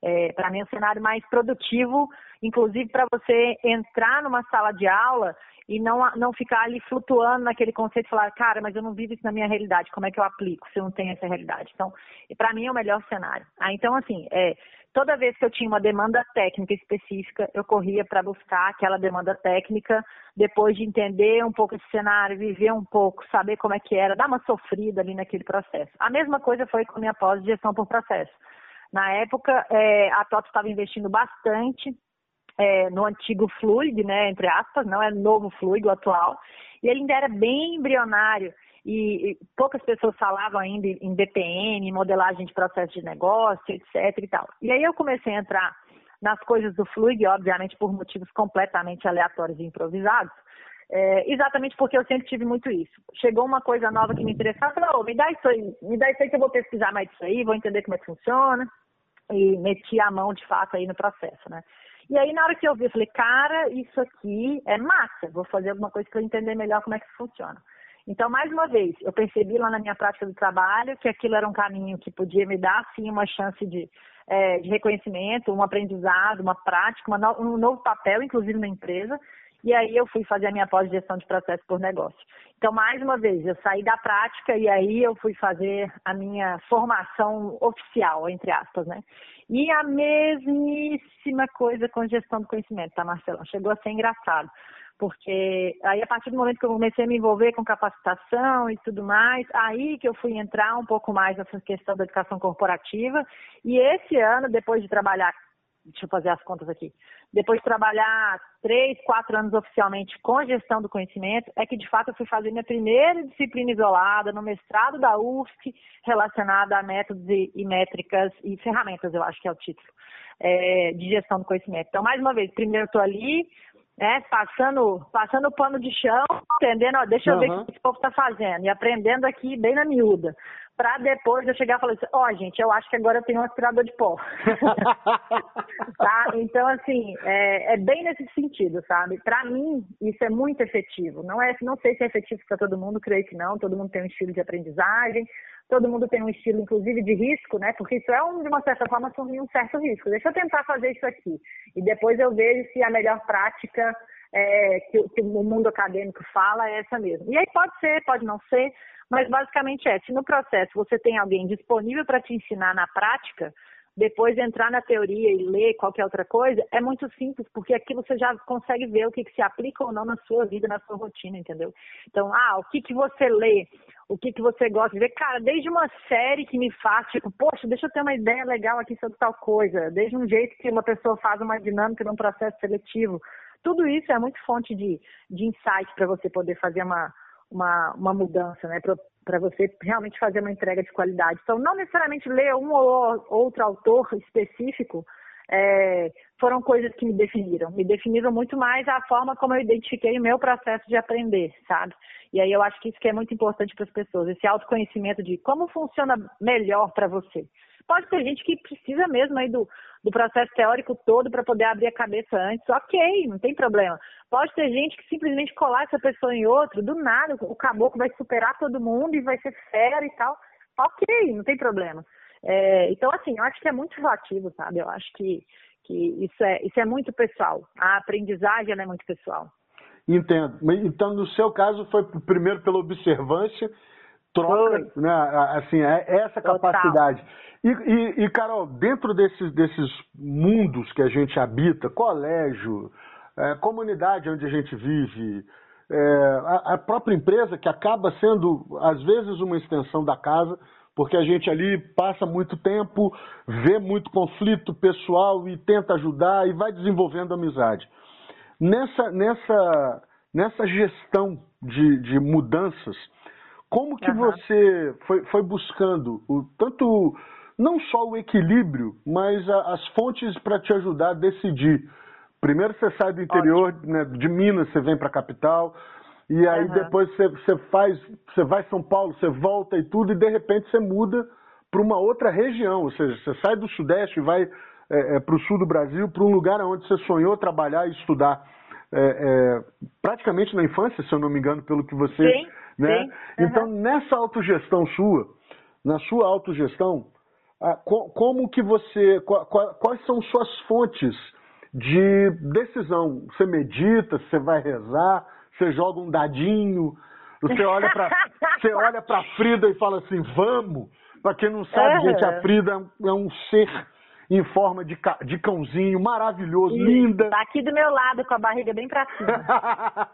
É, para mim, é o cenário mais produtivo, inclusive para você entrar numa sala de aula e não, não ficar ali flutuando naquele conceito e falar, cara, mas eu não vivo isso na minha realidade, como é que eu aplico se eu não tenho essa realidade? Então, para mim é o melhor cenário. Ah, então, assim, é, toda vez que eu tinha uma demanda técnica específica, eu corria para buscar aquela demanda técnica, depois de entender um pouco esse cenário, viver um pouco, saber como é que era, dar uma sofrida ali naquele processo. A mesma coisa foi com a minha pós de gestão por processo. Na época, é, a TOTO estava investindo bastante é, no antigo Fluid, né, entre aspas, não é novo Fluid, o atual, e ele ainda era bem embrionário e, poucas pessoas falavam ainda em BPM, modelagem de processo de negócio, etc e tal. E aí eu comecei a entrar nas coisas do Fluid, obviamente por motivos completamente aleatórios e improvisados, é, exatamente porque eu sempre tive muito isso. Chegou uma coisa nova que me interessava, eu falei, oh, me dá isso aí, me dá isso aí que eu vou pesquisar mais disso aí, vou entender como é que funciona, e meti a mão de fato aí no processo, né? E aí, na hora que eu vi, eu falei, cara, isso aqui é massa, vou fazer alguma coisa para entender melhor como é que funciona. Então, mais uma vez, eu percebi lá na minha prática do trabalho que aquilo era um caminho que podia me dar, sim, uma chance de, é, de reconhecimento, um aprendizado, uma prática, uma no, um novo papel, inclusive na empresa. E aí eu fui fazer a minha pós-gestão de processo por negócio. Então, mais uma vez, eu saí da prática e aí eu fui fazer a minha formação oficial, entre aspas, né? E a mesmíssima coisa com gestão do conhecimento, tá, Marcelo? Chegou a ser engraçado porque aí a partir do momento que eu comecei a me envolver com capacitação e tudo mais, aí que eu fui entrar um pouco mais nessa questão da educação corporativa, e esse ano, depois de trabalhar, deixa eu fazer as contas aqui, depois de trabalhar três, quatro anos oficialmente com gestão do conhecimento, é que de fato eu fui fazer minha primeira disciplina isolada no mestrado da UFSC, relacionada a métodos e, e métricas e ferramentas, eu acho que é o título. É, de gestão do conhecimento. Então, mais uma vez, primeiro eu estou ali, né, passando, passando o pano de chão, entendendo, ó, deixa eu uhum. ver o que esse povo está fazendo, e aprendendo aqui bem na miúda. Para depois eu chegar e falar assim, ó, oh, gente, eu acho que agora eu tenho um aspirador de pó. tá? Então, assim, é, é bem nesse sentido, sabe? Para mim, isso é muito efetivo. Não, é, não sei se é efetivo para todo mundo, creio que não. Todo mundo tem um estilo de aprendizagem, todo mundo tem um estilo, inclusive, de risco, né? Porque isso é, um, de uma certa forma, assumir um certo risco. Deixa eu tentar fazer isso aqui. E depois eu vejo se a melhor prática é, que, que, o mundo acadêmico fala é essa mesmo. E aí pode ser, pode não ser, mas basicamente é, se no processo você tem alguém disponível para te ensinar na prática, depois entrar na teoria e ler qualquer outra coisa, é muito simples, porque aqui você já consegue ver o que, que se aplica ou não na sua vida, na sua rotina, entendeu? Então, ah, o que, que você lê, o que, que você gosta de ver, cara, desde uma série que me faz, tipo, poxa, deixa eu ter uma ideia legal aqui sobre tal coisa, desde um jeito que uma pessoa faz uma dinâmica num processo seletivo, tudo isso é muito fonte de, de insight para você poder fazer uma, uma, uma mudança, né? Para você realmente fazer uma entrega de qualidade. Então, não necessariamente ler um ou outro autor específico é, foram coisas que me definiram. Me definiram muito mais a forma como eu identifiquei o meu processo de aprender, sabe? E aí eu acho que isso que é muito importante para as pessoas, esse autoconhecimento de como funciona melhor para você. Pode ter gente que precisa mesmo aí do, do processo teórico todo para poder abrir a cabeça antes, ok, não tem problema. Pode ter gente que simplesmente colar essa pessoa em outro, do nada, o caboclo vai superar todo mundo e vai ser fera e tal. Ok, não tem problema. É, então, assim, eu acho que é muito relativo, sabe? Eu acho que, que isso, é, isso é muito pessoal. A aprendizagem é muito pessoal. Entendo. Então, no seu caso, foi primeiro pela observância troca, né? Assim, é essa capacidade. E, e, e, Carol, dentro desses, desses mundos que a gente habita, colégio, é, comunidade onde a gente vive, é, a, a, própria empresa que acaba sendo, às vezes, uma extensão da casa, porque a gente ali passa muito tempo, vê muito conflito pessoal e tenta ajudar e vai desenvolvendo amizade. Nessa, nessa, nessa gestão de, de mudanças, como que uhum. você foi, foi buscando o, tanto não só o equilíbrio, mas a, as fontes para te ajudar a decidir? Primeiro você sai do interior né, de Minas, você vem para a capital, e aí uhum. depois você, você faz, você vai São Paulo, você volta e tudo, e de repente você muda para uma outra região, ou seja, você sai do Sudeste e vai é, é, para o sul do Brasil, para um lugar onde você sonhou trabalhar e estudar. É, é, praticamente na infância, se eu não me engano, pelo que você. Sim, né? Uhum. Então, nessa autogestão sua, na sua autogestão, como que você. Quais são suas fontes de decisão? Você medita, você vai rezar, você joga um dadinho, você olha para você olha para Frida e fala assim, vamos. Para quem não sabe, gente, a Frida é um ser em forma de, de cãozinho, maravilhoso, Isso, linda. Tá aqui do meu lado, com a barriga bem para cima.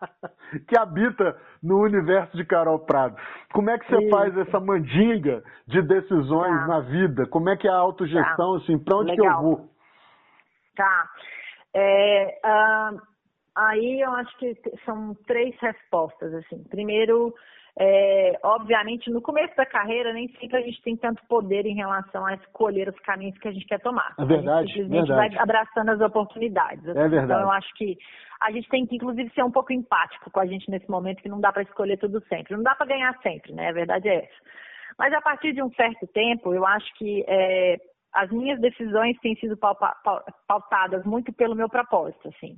que habita no universo de Carol Prado. Como é que você Isso. faz essa mandinga de decisões tá. na vida? Como é que é a autogestão, tá. assim, para onde Legal. que eu vou? Tá. É, uh, aí eu acho que são três respostas, assim. Primeiro, é, obviamente, no começo da carreira, nem sempre a gente tem tanto poder em relação a escolher os caminhos que a gente quer tomar. É verdade. A gente simplesmente verdade. vai abraçando as oportunidades. É verdade. Então, eu acho que a gente tem que, inclusive, ser um pouco empático com a gente nesse momento, que não dá para escolher tudo sempre. Não dá para ganhar sempre, né? A verdade é essa. Mas a partir de um certo tempo, eu acho que é, as minhas decisões têm sido pautadas muito pelo meu propósito, assim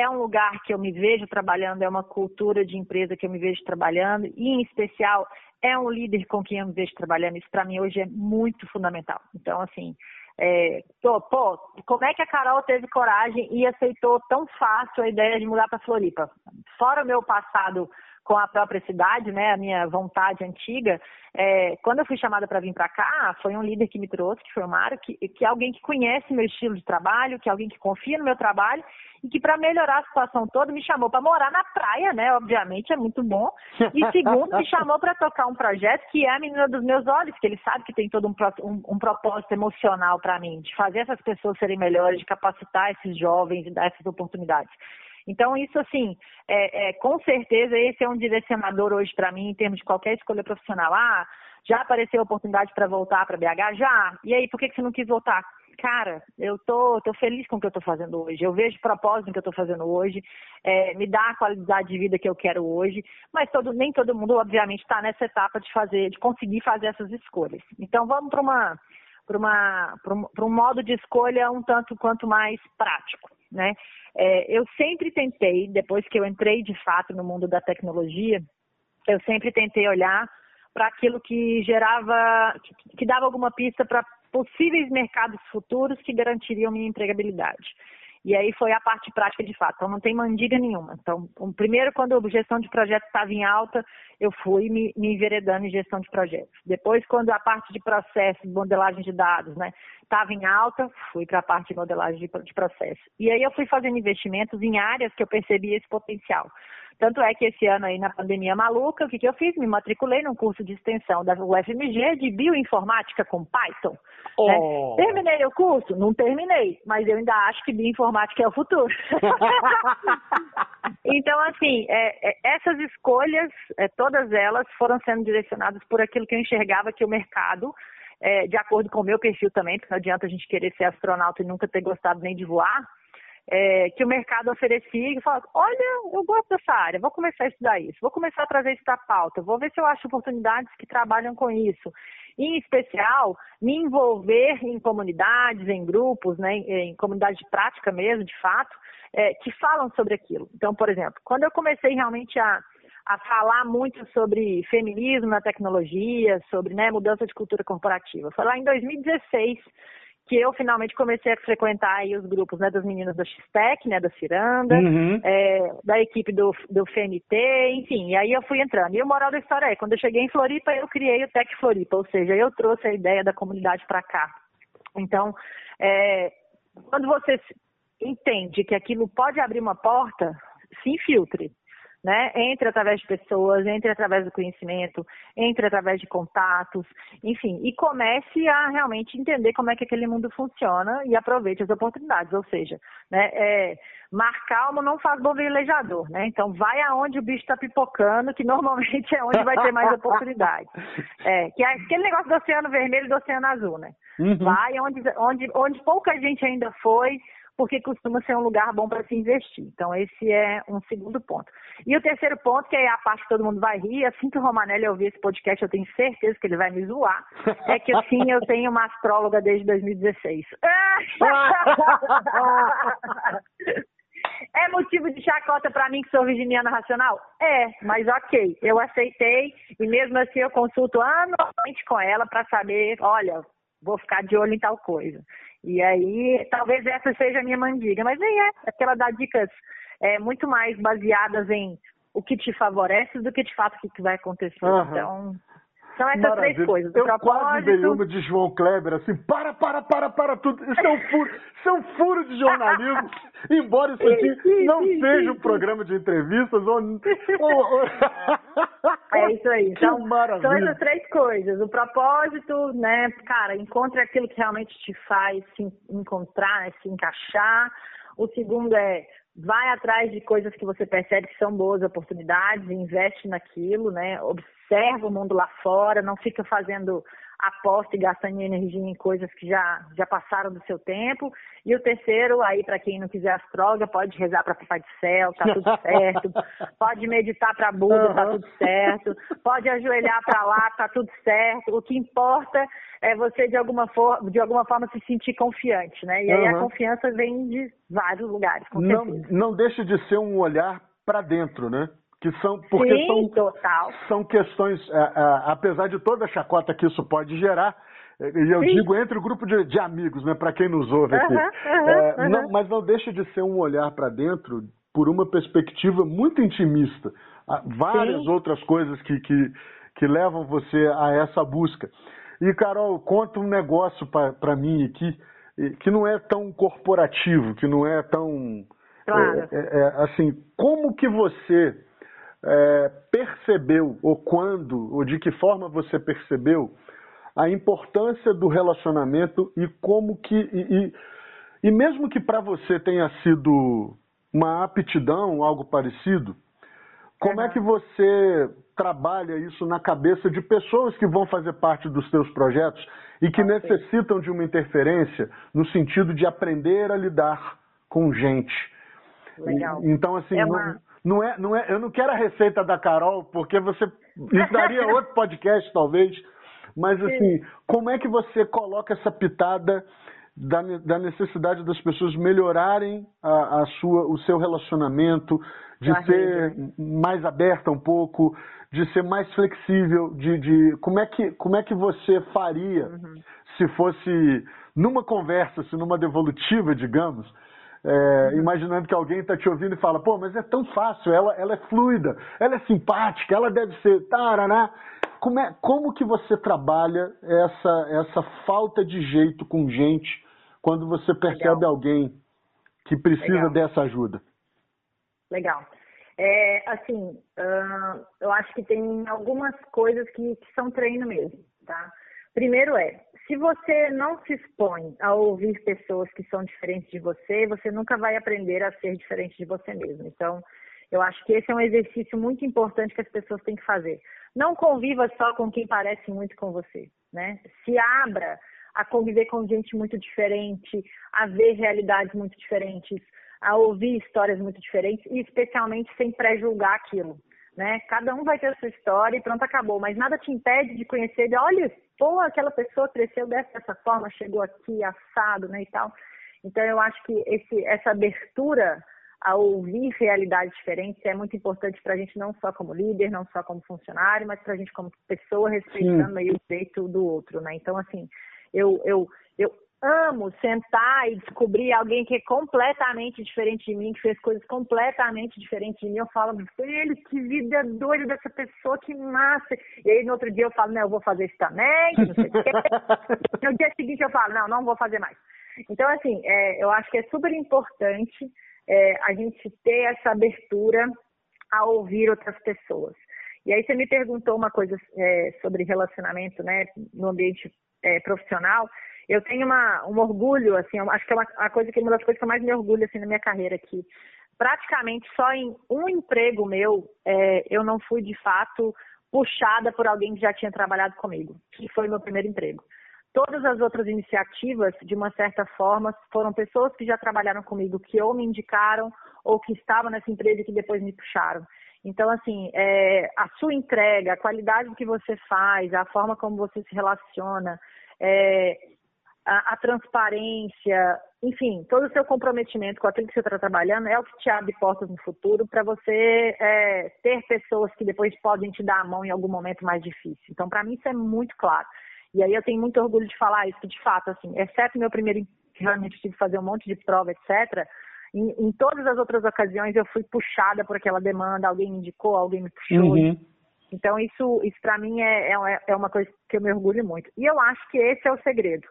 é um lugar que eu me vejo trabalhando, é uma cultura de empresa que eu me vejo trabalhando, e em especial é um líder com quem eu me vejo trabalhando. Isso para mim hoje é muito fundamental. Então, assim, é, tô, pô, como é que a Carol teve coragem e aceitou tão fácil a ideia de mudar para Floripa? Fora o meu passado com a própria cidade, né, a minha vontade antiga, é, quando eu fui chamada para vir para cá, foi um líder que me trouxe, que foi o Mário, que, que é alguém que conhece meu estilo de trabalho, que é alguém que confia no meu trabalho e que para melhorar a situação toda me chamou para morar na praia, né? Obviamente é muito bom. E segundo, me chamou para tocar um projeto que é a menina dos meus olhos, que ele sabe que tem todo um, um, um propósito emocional para mim, de fazer essas pessoas serem melhores, de capacitar esses jovens e dar essas oportunidades. Então, isso, assim, é, é, com certeza, esse é um direcionador hoje para mim, em termos de qualquer escolha profissional. Ah, já apareceu a oportunidade para voltar para BH? Já. E aí, por que, que você não quis voltar? Cara, eu tô, tô feliz com o que eu estou fazendo hoje. Eu vejo propósito no que eu estou fazendo hoje. É, me dá a qualidade de vida que eu quero hoje. Mas todo, nem todo mundo, obviamente, está nessa etapa de fazer, de conseguir fazer essas escolhas. Então, vamos para uma para um, um modo de escolha um tanto quanto mais prático. Né? É, eu sempre tentei, depois que eu entrei de fato no mundo da tecnologia, eu sempre tentei olhar para aquilo que gerava, que, que dava alguma pista para possíveis mercados futuros que garantiriam minha empregabilidade. E aí foi a parte prática de fato. Então não tem mandiga nenhuma. Então, primeiro, quando a gestão de projetos estava em alta, eu fui me, me enveredando em gestão de projetos. Depois, quando a parte de processo, modelagem de dados, né, estava em alta, fui para a parte de modelagem de, de processo. E aí eu fui fazendo investimentos em áreas que eu percebia esse potencial. Tanto é que esse ano aí na pandemia maluca, o que, que eu fiz? Me matriculei num curso de extensão da UFMG de bioinformática com Python. Né? Oh. Né? Terminei o curso? Não terminei, mas eu ainda acho que bioinformática é o futuro. então, assim, é, é, essas escolhas, é, todas elas foram sendo direcionadas por aquilo que eu enxergava que o mercado é, de acordo com o meu perfil também, porque não adianta a gente querer ser astronauta e nunca ter gostado nem de voar, é, que o mercado oferecia e falava, olha, eu gosto dessa área, vou começar a estudar isso, vou começar a trazer isso para pauta, vou ver se eu acho oportunidades que trabalham com isso. Em especial, me envolver em comunidades, em grupos, né, em comunidades de prática mesmo, de fato, é, que falam sobre aquilo. Então, por exemplo, quando eu comecei realmente a, a falar muito sobre feminismo na tecnologia, sobre né, mudança de cultura corporativa, foi lá em 2016 que eu finalmente comecei a frequentar aí os grupos né, das meninas da X-Tech, né, da Ciranda, uhum. é, da equipe do, do FMT, enfim, e aí eu fui entrando. E o moral da história é, quando eu cheguei em Floripa, eu criei o Tech Floripa, ou seja, eu trouxe a ideia da comunidade para cá. Então, é, quando você entende que aquilo pode abrir uma porta, se infiltre né? Entre através de pessoas, entre através do conhecimento, entre através de contatos, enfim, e comece a realmente entender como é que aquele mundo funciona e aproveite as oportunidades. Ou seja, né? É, mar calmo não faz bom velejador, né? Então vai aonde o bicho está pipocando, que normalmente é onde vai ter mais oportunidade. É, que é aquele negócio do oceano vermelho e do oceano azul, né? Uhum. Vai onde, onde, onde pouca gente ainda foi, porque costuma ser um lugar bom para se investir. Então, esse é um segundo ponto. E o terceiro ponto, que é a parte que todo mundo vai rir, assim que o Romanelli ouvir esse podcast, eu tenho certeza que ele vai me zoar, é que sim, eu tenho uma astróloga desde 2016. É motivo de chacota para mim que sou virginiana racional? É, mas ok, eu aceitei e mesmo assim eu consulto anualmente com ela para saber, olha, vou ficar de olho em tal coisa. E aí, talvez essa seja a minha mandiga, mas nem é, é porque ela dá dicas é, muito mais baseadas em o que te favorece do que de fato o que vai acontecer. Uhum. Então, são essas Maravilha. três coisas. Eu propósito... quase dei uma de João Kleber, assim, para, para, para, para tudo. Isso é um furo, isso é um furo de jornalismo, embora isso aqui não seja um programa de entrevistas ou... ou... É isso aí. Então, são essas três coisas. O propósito, né, cara, encontre aquilo que realmente te faz se encontrar, né, se encaixar. O segundo é vai atrás de coisas que você percebe que são boas oportunidades, investe naquilo, né? Observa o mundo lá fora, não fica fazendo aposta e gastando energia em coisas que já, já passaram do seu tempo. E o terceiro, aí para quem não quiser astróloga, pode rezar para Papai do Céu, tá tudo certo. pode meditar para Buda, uhum. tá tudo certo. Pode ajoelhar para lá, tá tudo certo. O que importa é você de alguma, for, de alguma forma se sentir confiante, né? E aí uhum. a confiança vem de vários lugares. não, não deixa de ser um olhar para dentro, né? Que são porque Sim, são, total. são questões, é, é, apesar de toda a chacota que isso pode gerar, é, e eu Sim. digo entre o grupo de, de amigos, né, para quem nos ouve aqui, uhum, uhum, não, mas não deixa de ser um olhar para dentro por uma perspectiva muito intimista. Há várias Sim. outras coisas que, que, que levam você a essa busca. E, Carol, conta um negócio para mim aqui, que não é tão corporativo, que não é tão. Claro. É, é, assim, como que você é, percebeu, ou quando, ou de que forma você percebeu a importância do relacionamento e como que. E, e, e mesmo que para você tenha sido uma aptidão, algo parecido, como é que você trabalha isso na cabeça de pessoas que vão fazer parte dos seus projetos e que necessitam de uma interferência no sentido de aprender a lidar com gente? Legal. Então, assim, é uma... não, não é, não é, eu não quero a receita da Carol, porque você isso daria outro podcast, talvez. Mas assim, como é que você coloca essa pitada da, da necessidade das pessoas melhorarem a, a sua, o seu relacionamento, de ser mais aberta um pouco, de ser mais flexível, de, de como é que como é que você faria uhum. se fosse numa conversa, se numa devolutiva, digamos, é, imaginando que alguém está te ouvindo e fala, pô, mas é tão fácil, ela, ela é fluida, ela é simpática, ela deve ser taraná. Como, é, como que você trabalha essa, essa falta de jeito com gente quando você percebe Legal. alguém que precisa Legal. dessa ajuda? Legal. É, assim, uh, eu acho que tem algumas coisas que, que são treino mesmo, tá? Primeiro é, se você não se expõe a ouvir pessoas que são diferentes de você, você nunca vai aprender a ser diferente de você mesmo. Então, eu acho que esse é um exercício muito importante que as pessoas têm que fazer. Não conviva só com quem parece muito com você, né? Se abra a conviver com gente muito diferente, a ver realidades muito diferentes, a ouvir histórias muito diferentes e especialmente sem pré-julgar aquilo né? Cada um vai ter a sua história e pronto, acabou. Mas nada te impede de conhecer, de, olha, pô, aquela pessoa cresceu dessa forma, chegou aqui assado, né, e tal. Então, eu acho que esse, essa abertura a ouvir realidades diferentes é muito importante para a gente, não só como líder, não só como funcionário, mas para a gente como pessoa, respeitando aí o direito do outro, né? Então, assim, eu, eu, eu amo sentar e descobrir alguém que é completamente diferente de mim, que fez coisas completamente diferentes de mim. Eu falo, velho, que vida doida dessa pessoa, que massa. E aí no outro dia eu falo, não, eu vou fazer isso também, não sei o quê. No dia seguinte eu falo, não, não vou fazer mais. Então, assim, é, eu acho que é super importante é, a gente ter essa abertura a ouvir outras pessoas. E aí você me perguntou uma coisa é, sobre relacionamento, né, no ambiente é, profissional eu tenho uma, um orgulho, assim, acho que é uma, coisa que uma das coisas que eu mais me orgulho assim na minha carreira aqui. Praticamente só em um emprego meu é, eu não fui de fato puxada por alguém que já tinha trabalhado comigo, que foi meu primeiro emprego. Todas as outras iniciativas, de uma certa forma, foram pessoas que já trabalharam comigo, que ou me indicaram ou que estavam nessa empresa e que depois me puxaram. Então, assim, é, a sua entrega, a qualidade do que você faz, a forma como você se relaciona, é, a, a, transparência, enfim, todo o seu comprometimento com aquilo que você está trabalhando é o que te abre portas no futuro para você é, ter pessoas que depois podem te dar a mão em algum momento mais difícil. Então, para mim, isso é muito claro. E aí eu tenho muito orgulho de falar isso, que de fato, assim, exceto meu primeiro, realmente tive que fazer um monte de prova, etc., em, em, todas as outras ocasiões eu fui puxada por aquela demanda, alguém me indicou, alguém me puxou. Uhum. Então, isso, isso para mim é, é, é uma coisa que eu me orgulho muito. E eu acho que esse é o segredo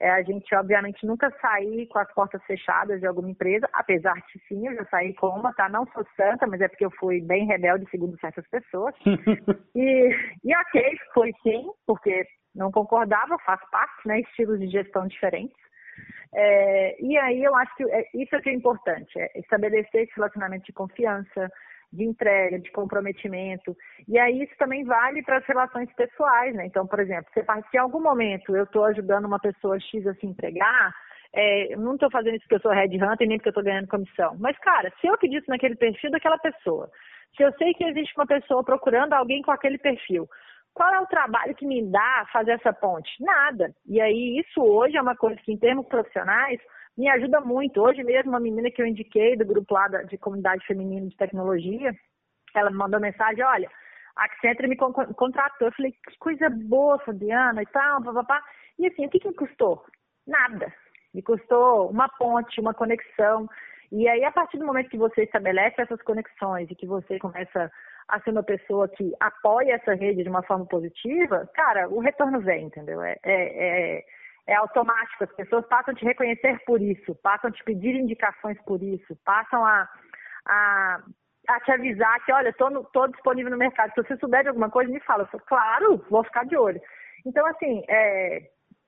é a gente, obviamente, nunca sair com as portas fechadas de alguma empresa, apesar de sim, eu já saí com uma, tá? Não sou santa, mas é porque eu fui bem rebelde, segundo certas pessoas. e, e ok, foi sim, porque não concordava, faz parte, né? Estilos de gestão diferentes. É, e aí eu acho que é, isso é que é importante, é estabelecer esse relacionamento de confiança, de entrega, de comprometimento. E aí isso também vale para as relações pessoais, né? Então, por exemplo, se em algum momento eu estou ajudando uma pessoa X a se empregar, é, não estou fazendo isso porque eu sou headhunter nem porque eu estou ganhando comissão. Mas, cara, se eu acredito naquele perfil daquela pessoa, se eu sei que existe uma pessoa procurando alguém com aquele perfil, qual é o trabalho que me dá fazer essa ponte? Nada. E aí, isso hoje é uma coisa que, em termos profissionais, me ajuda muito. Hoje mesmo, uma menina que eu indiquei do grupo lá de comunidade feminina de tecnologia, ela me mandou mensagem, olha, a Accenture me contratou. Eu falei, que coisa boa, Fabiana, e tal, papapá. E assim, o que, que me custou? Nada. Me custou uma ponte, uma conexão. E aí, a partir do momento que você estabelece essas conexões e que você começa a ser uma pessoa que apoia essa rede de uma forma positiva, cara, o retorno vem, entendeu? É, é, é é automático, as pessoas passam a te reconhecer por isso, passam a te pedir indicações por isso, passam a, a, a te avisar que, olha, estou disponível no mercado, se você souber de alguma coisa, me fala. Eu falo, claro, vou ficar de olho. Então, assim, é,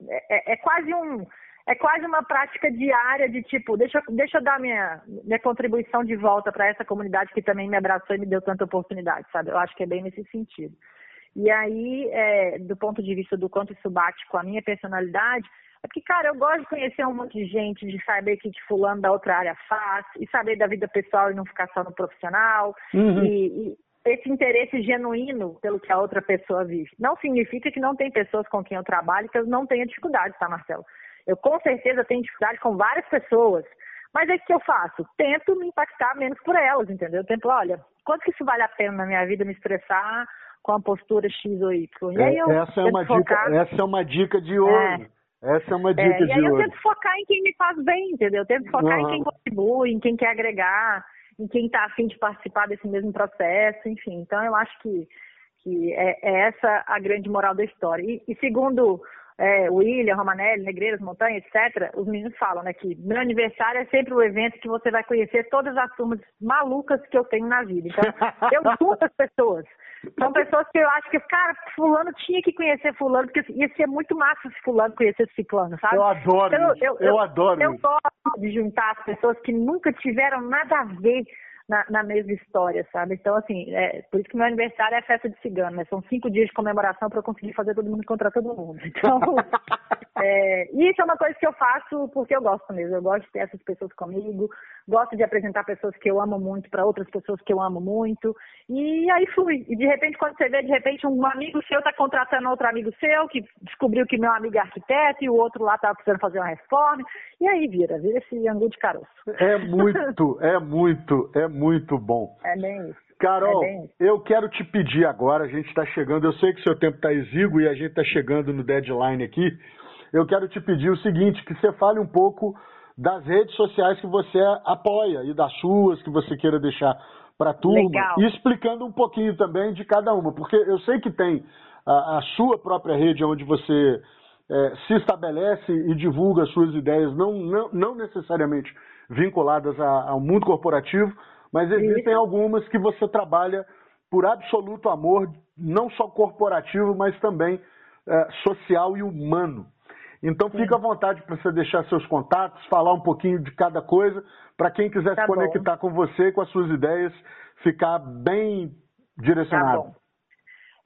é, é quase um é quase uma prática diária de tipo, deixa, deixa eu dar minha, minha contribuição de volta para essa comunidade que também me abraçou e me deu tanta oportunidade, sabe? Eu acho que é bem nesse sentido. E aí, é, do ponto de vista do quanto isso bate com a minha personalidade, é porque, cara, eu gosto de conhecer um monte de gente, de saber que de fulano da outra área faz, e saber da vida pessoal e não ficar só no profissional. Uhum. E, e, esse interesse genuíno pelo que a outra pessoa vive. Não significa que não tem pessoas com quem eu trabalho que eu não tenha dificuldade, tá, Marcelo? Eu com certeza tenho dificuldade com várias pessoas. Mas é que eu faço? Tento me impactar menos por elas, entendeu? Eu tento, olha, quanto que isso vale a pena na minha vida me expressar com a postura X ou Y. E aí eu essa, é uma focar... dica, essa é uma dica de ouro. É. Essa é uma dica é, de ouro. E aí eu tento focar em quem me faz bem, entendeu? Eu tento focar uhum. em quem contribui, em quem quer agregar, em quem está afim de participar desse mesmo processo, enfim. Então eu acho que, que é, é essa a grande moral da história. E, e segundo é, William, Romanelli, Negreiros, Montanha, etc., os meninos falam, né, que meu aniversário é sempre o evento que você vai conhecer todas as turmas malucas que eu tenho na vida. Então, eu junto as pessoas. São pessoas que eu acho que, cara, fulano tinha que conhecer fulano, porque ia ser muito massa se fulano conhecesse ciclano, sabe? Eu adoro então, eu, eu, eu, adoro Eu gosto de juntar as pessoas que nunca tiveram nada a ver na, na, mesma história, sabe? Então, assim, é, por isso que meu aniversário é festa de cigano, né? São cinco dias de comemoração para eu conseguir fazer todo mundo encontrar todo mundo. Então, é, e isso é uma coisa que eu faço porque eu gosto mesmo. Eu gosto de ter essas pessoas comigo, gosto de apresentar pessoas que eu amo muito para outras pessoas que eu amo muito. E aí fui. E de repente, quando você vê, de repente, um amigo seu está contratando outro amigo seu que descobriu que meu amigo é arquiteto e o outro lá estava precisando fazer uma reforma. E aí vira, vira esse angu de caroço. É muito, é muito, é muito bom. É bem isso. Carol, é eu quero te pedir agora, a gente está chegando, eu sei que o seu tempo está exíguo e a gente está chegando no deadline aqui. Eu quero te pedir o seguinte, que você fale um pouco das redes sociais que você apoia e das suas que você queira deixar para a turma Legal. e explicando um pouquinho também de cada uma, porque eu sei que tem a, a sua própria rede onde você é, se estabelece e divulga suas ideias, não, não, não necessariamente vinculadas a, ao mundo corporativo, mas existem Isso. algumas que você trabalha por absoluto amor, não só corporativo, mas também é, social e humano. Então fica à vontade para você deixar seus contatos, falar um pouquinho de cada coisa, para quem quiser Tá se conectar com você, com as suas ideias, ficar bem Tá direcionado. bom.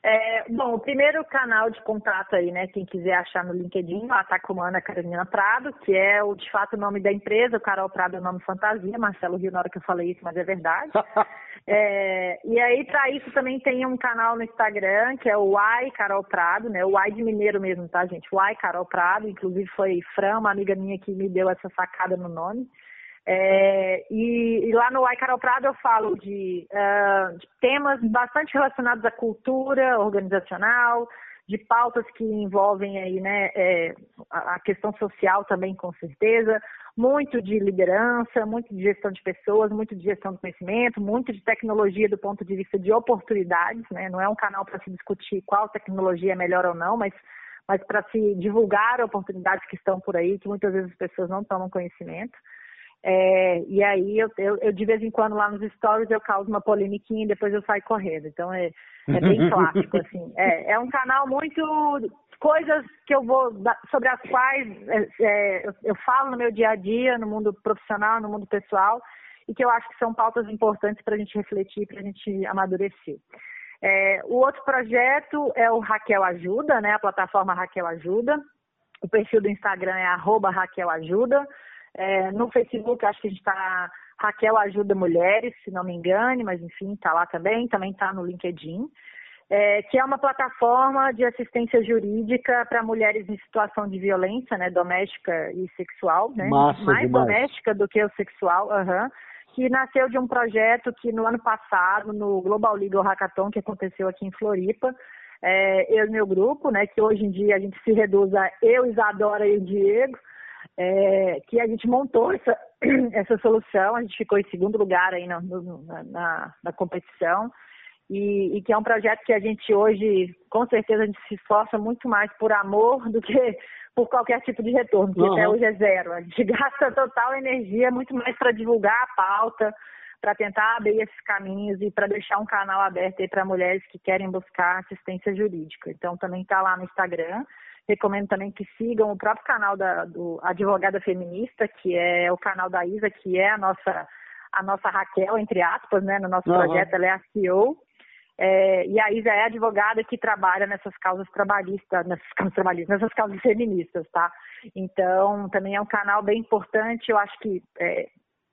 É, bom, o primeiro canal de contato aí, né? Quem quiser achar no LinkedIn, lá tá como Ana Carolina Prado, que é o de fato o nome da empresa. O Carol Prado é o nome fantasia. Marcelo riu na hora que eu falei isso, mas é verdade. É, e aí, para isso, também tem um canal no Instagram, que é o Y Carol Prado, né? O Y de Mineiro mesmo, tá, gente? Y Carol Prado. Inclusive, foi Fran, uma amiga minha, que me deu essa sacada no nome. É, e, e lá no Ai Carol Prado eu falo de, ah, de temas bastante relacionados à cultura organizacional, de pautas que envolvem aí, né, é, a questão social também, com certeza, muito de liderança, muito de gestão de pessoas, muito de gestão do conhecimento, muito de tecnologia do ponto de vista de oportunidades, né? Não é um canal para se discutir qual tecnologia é melhor ou não, mas mas para se divulgar oportunidades que estão por aí, que muitas vezes as pessoas não tomam conhecimento. É, e aí eu, eu, eu, de vez em quando lá nos stories eu causo uma polemiquinha e depois eu saio correndo. Então é, é bem clássico, assim. É, é um canal muito coisas que eu vou sobre as quais é, é, eu, falo no meu dia a dia, no mundo profissional, no mundo pessoal, e que eu acho que são pautas importantes para a gente refletir, para a gente amadurecer. É, o outro projeto é o Raquel Ajuda, né? A plataforma Raquel Ajuda. O perfil do Instagram é arroba Raquel Ajuda. É, no Facebook, acho que a gente está Raquel Ajuda Mulheres, se não me engane, mas enfim, está lá também. Também está no LinkedIn. É, que é uma plataforma de assistência jurídica para mulheres em situação de violência, né, doméstica e sexual, né, Massa mais demais. doméstica do que o sexual, aham, que nasceu de um projeto que no ano passado, no Global Legal Hackathon, que aconteceu aqui em Floripa, é, eu e meu grupo, né, que hoje em dia a gente se reduz a eu, Isadora e o Diego, é, que a gente montou essa, essa solução, a gente ficou em segundo lugar aí na, na- na competição, e, e que é um projeto que a gente hoje, com certeza, a gente se esforça muito mais por amor do que por qualquer tipo de retorno, que Uhum. até hoje é zero. A gente gasta total energia muito mais para divulgar a pauta, para tentar abrir esses caminhos e para deixar um canal aberto aí para mulheres que querem buscar assistência jurídica. Então também está lá no Instagram. Recomendo também que sigam o próprio canal da do Advogada Feminista, que é o canal da Isa, que é a nossa a nossa Raquel, entre aspas, né? No nosso Uhum. projeto, ela é a CEO. É, e a Isa é advogada que trabalha nessas causas trabalhistas, nessas causas trabalhistas, nessas causas feministas, tá? Então, também é um canal bem importante. Eu acho que é,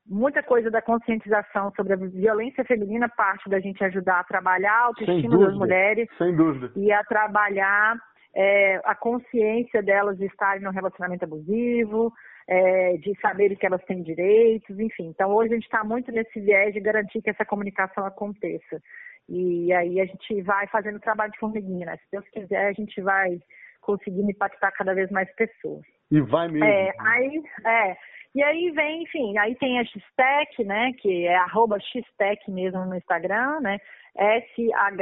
muita coisa da conscientização sobre a violência feminina parte da gente ajudar a trabalhar a autoestima das mulheres Sem dúvida. e a trabalhar é, a consciência delas de estarem num relacionamento abusivo, é, de saberem que elas têm direitos, enfim. Então, hoje a gente está muito nesse viés de garantir que essa comunicação aconteça. E aí a gente vai fazendo trabalho de formiguinha, né? Se Deus quiser, a gente vai conseguindo impactar cada vez mais pessoas. E vai mesmo. É, aí, é. E aí vem, enfim, aí tem a Xtec, né, que é arroba Xtec mesmo no Instagram, né, S-H-E-S-T-E-C-H,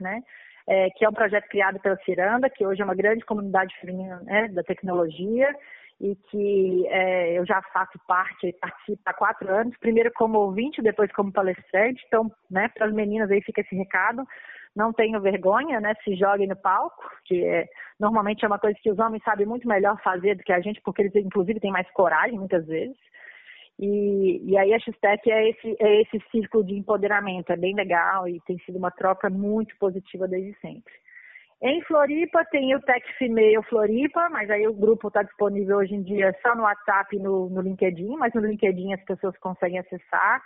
né, é, que é um projeto criado pela Ciranda, que hoje é uma grande comunidade feminina né, da tecnologia e que é, eu já faço parte, participo há quatro anos, primeiro como ouvinte, depois como palestrante, então, né, para as meninas aí fica esse recado, não tenham vergonha, né? Se joguem no palco, que é, normalmente é uma coisa que os homens sabem muito melhor fazer do que a gente, porque eles inclusive têm mais coragem muitas vezes. E, e aí a Xtec é esse, é esse círculo de empoderamento, é bem legal e tem sido uma troca muito positiva desde sempre. Em Floripa tem o Tech Female Floripa, mas aí o grupo está disponível hoje em dia só no WhatsApp e no, no LinkedIn, mas no LinkedIn as pessoas conseguem acessar.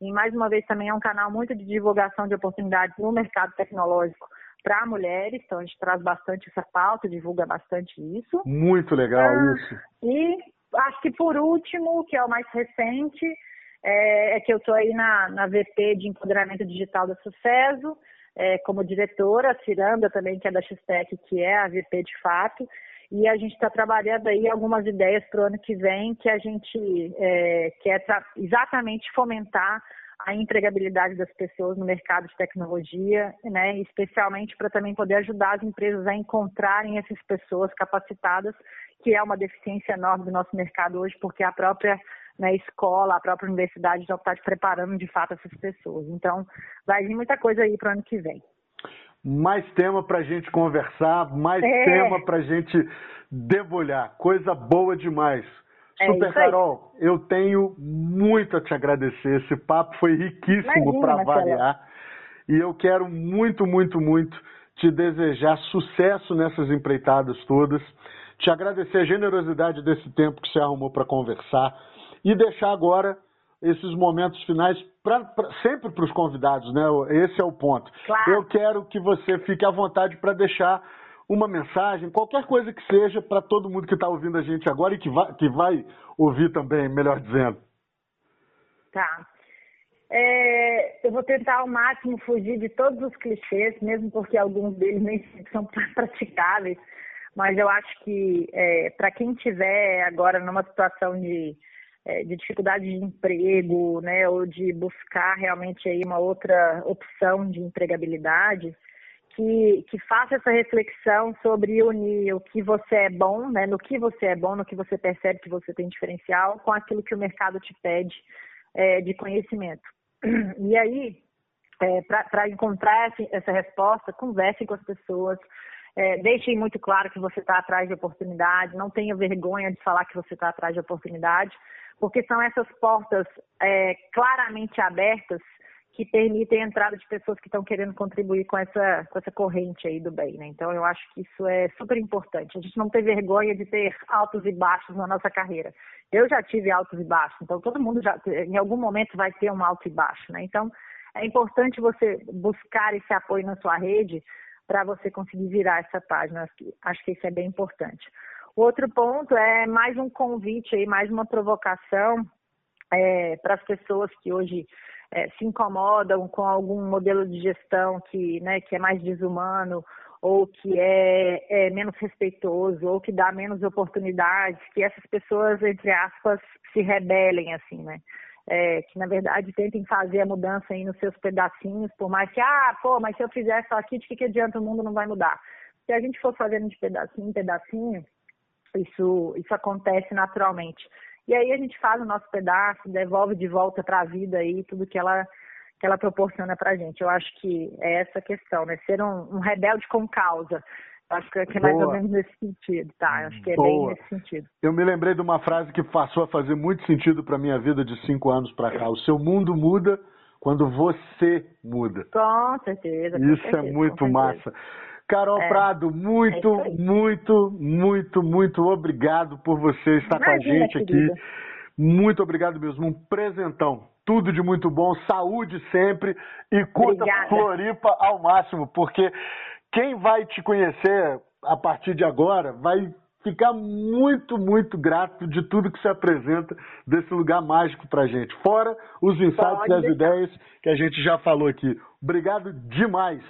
E mais uma vez também é um canal muito de divulgação de oportunidades no mercado tecnológico para mulheres, então a gente traz bastante essa pauta, divulga bastante isso. Muito legal Ah, isso. E acho que por último, que é o mais recente, é, é que eu estou aí na, na VP de Empoderamento Digital da Sucesso, é, como diretora, a Ciranda também, que é da Xtec, que é a VP de fato, e a gente está trabalhando aí algumas ideias para o ano que vem que a gente é, quer exatamente fomentar a empregabilidade das pessoas no mercado de tecnologia, né, especialmente para também poder ajudar as empresas a encontrarem essas pessoas capacitadas, que é uma deficiência enorme do nosso mercado hoje, porque a própria né, escola, a própria universidade já está preparando de fato essas pessoas. Então, vai vir muita coisa aí para o ano que vem mais tema para a gente conversar, mais é. tema para a gente debulhar. Coisa boa demais. É Super Carol, eu tenho muito a te agradecer. Esse papo foi riquíssimo para variar. E eu quero muito, muito, muito te desejar sucesso nessas empreitadas todas. Te agradecer a generosidade desse tempo que você arrumou para conversar e deixar agora esses momentos finais pra, pra sempre para os convidados, né? Esse é o ponto. Claro. Eu quero que você fique à vontade para deixar uma mensagem, qualquer coisa que seja, para todo mundo que está ouvindo a gente agora e que vai, que vai ouvir também, melhor dizendo. Tá. É, eu vou tentar ao máximo fugir de todos os clichês, mesmo porque alguns deles nem são praticáveis, mas eu acho que é, para quem tiver agora numa situação de é, de dificuldade de emprego, né, ou de buscar realmente aí uma outra opção de empregabilidade, que, que faça essa reflexão sobre unir o que você é bom, né, no que você é bom, no que você percebe que você tem diferencial, com aquilo que o mercado te pede é, de conhecimento. E aí, é, para encontrar essa resposta, converse com as pessoas, é, deixem muito claro que você está atrás de oportunidade, não tenha vergonha de falar que você está atrás de oportunidade, porque são essas portas é, claramente abertas que permitem a entrada de pessoas que estão querendo contribuir com essa, com essa corrente aí do bem, né? Então eu acho que isso é super importante. A gente não ter vergonha de ter altos e baixos na nossa carreira. Eu já tive altos e baixos, então todo mundo já em algum momento vai ter um alto e baixo, né? Então é importante você buscar esse apoio na sua rede para você conseguir virar essa página. Acho que isso é bem importante. Outro ponto é mais um convite aí, mais uma provocação é, para as pessoas que hoje é, se incomodam com algum modelo de gestão que, né, que é mais desumano ou que é, é, menos respeitoso ou que dá menos oportunidades, que essas pessoas, entre aspas, se rebelem, assim, né? É, que na verdade tentem fazer a mudança aí nos seus pedacinhos, por mais que, ah, pô, mas se eu fizer só aqui, de que, que adianta o mundo não vai mudar? Se a gente for fazendo de pedacinho em pedacinho, isso, isso acontece naturalmente. E aí a gente faz o nosso pedaço, devolve de volta para a vida aí tudo que ela, que ela proporciona para a gente. Eu acho que é essa a questão, né? Ser um, um rebelde com causa. Acho que é mais Boa. ou menos nesse sentido, tá? Acho que é Boa. bem nesse sentido. Eu me lembrei de uma frase que passou a fazer muito sentido para minha vida de cinco anos para cá. O seu mundo muda quando você muda. Com certeza. Com Isso é certeza, é muito massa. Carol é, Prado, muito, é muito, muito, muito obrigado por você estar Imagina, com a gente querida. aqui. Muito obrigado mesmo. Um presentão. Tudo de muito bom, saúde sempre e curta Obrigada. Floripa ao máximo, porque quem vai te conhecer a partir de agora vai ficar muito, muito grato de tudo que se apresenta desse lugar mágico pra gente. Fora os insights e as ideias que a gente já falou aqui. Obrigado demais.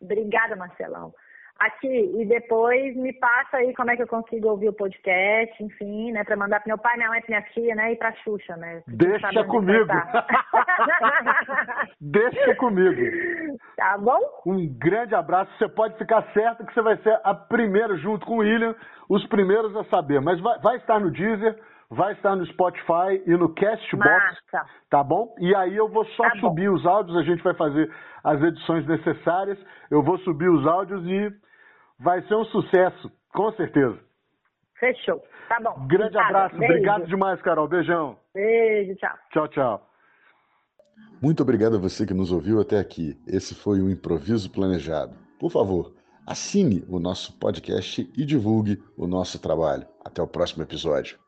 Obrigada, Marcelão. Aqui, e depois me passa aí como é que eu consigo ouvir o podcast, enfim, né, para mandar para meu pai, minha mãe, minha tia, né, e para Xuxa, né. Deixa comigo. Deixa comigo. Tá bom? Um grande abraço. Você pode ficar certo que você vai ser a primeira, junto com o William, os primeiros a saber. Mas vai, vai estar no Deezer, vai estar no Spotify e no Castbox, Massa. tá bom? E aí eu vou só tá subir bom. os áudios, a gente vai fazer as edições necessárias, eu vou subir os áudios e vai ser um sucesso, com certeza. Fechou, tá bom. Grande abraço, Beijo. obrigado demais, Carol, beijão. Beijo, tchau. Tchau, tchau. Muito obrigado a você que nos ouviu até aqui. Esse foi o Improviso Planejado. Por favor, assine o nosso podcast e divulgue o nosso trabalho. Até o próximo episódio.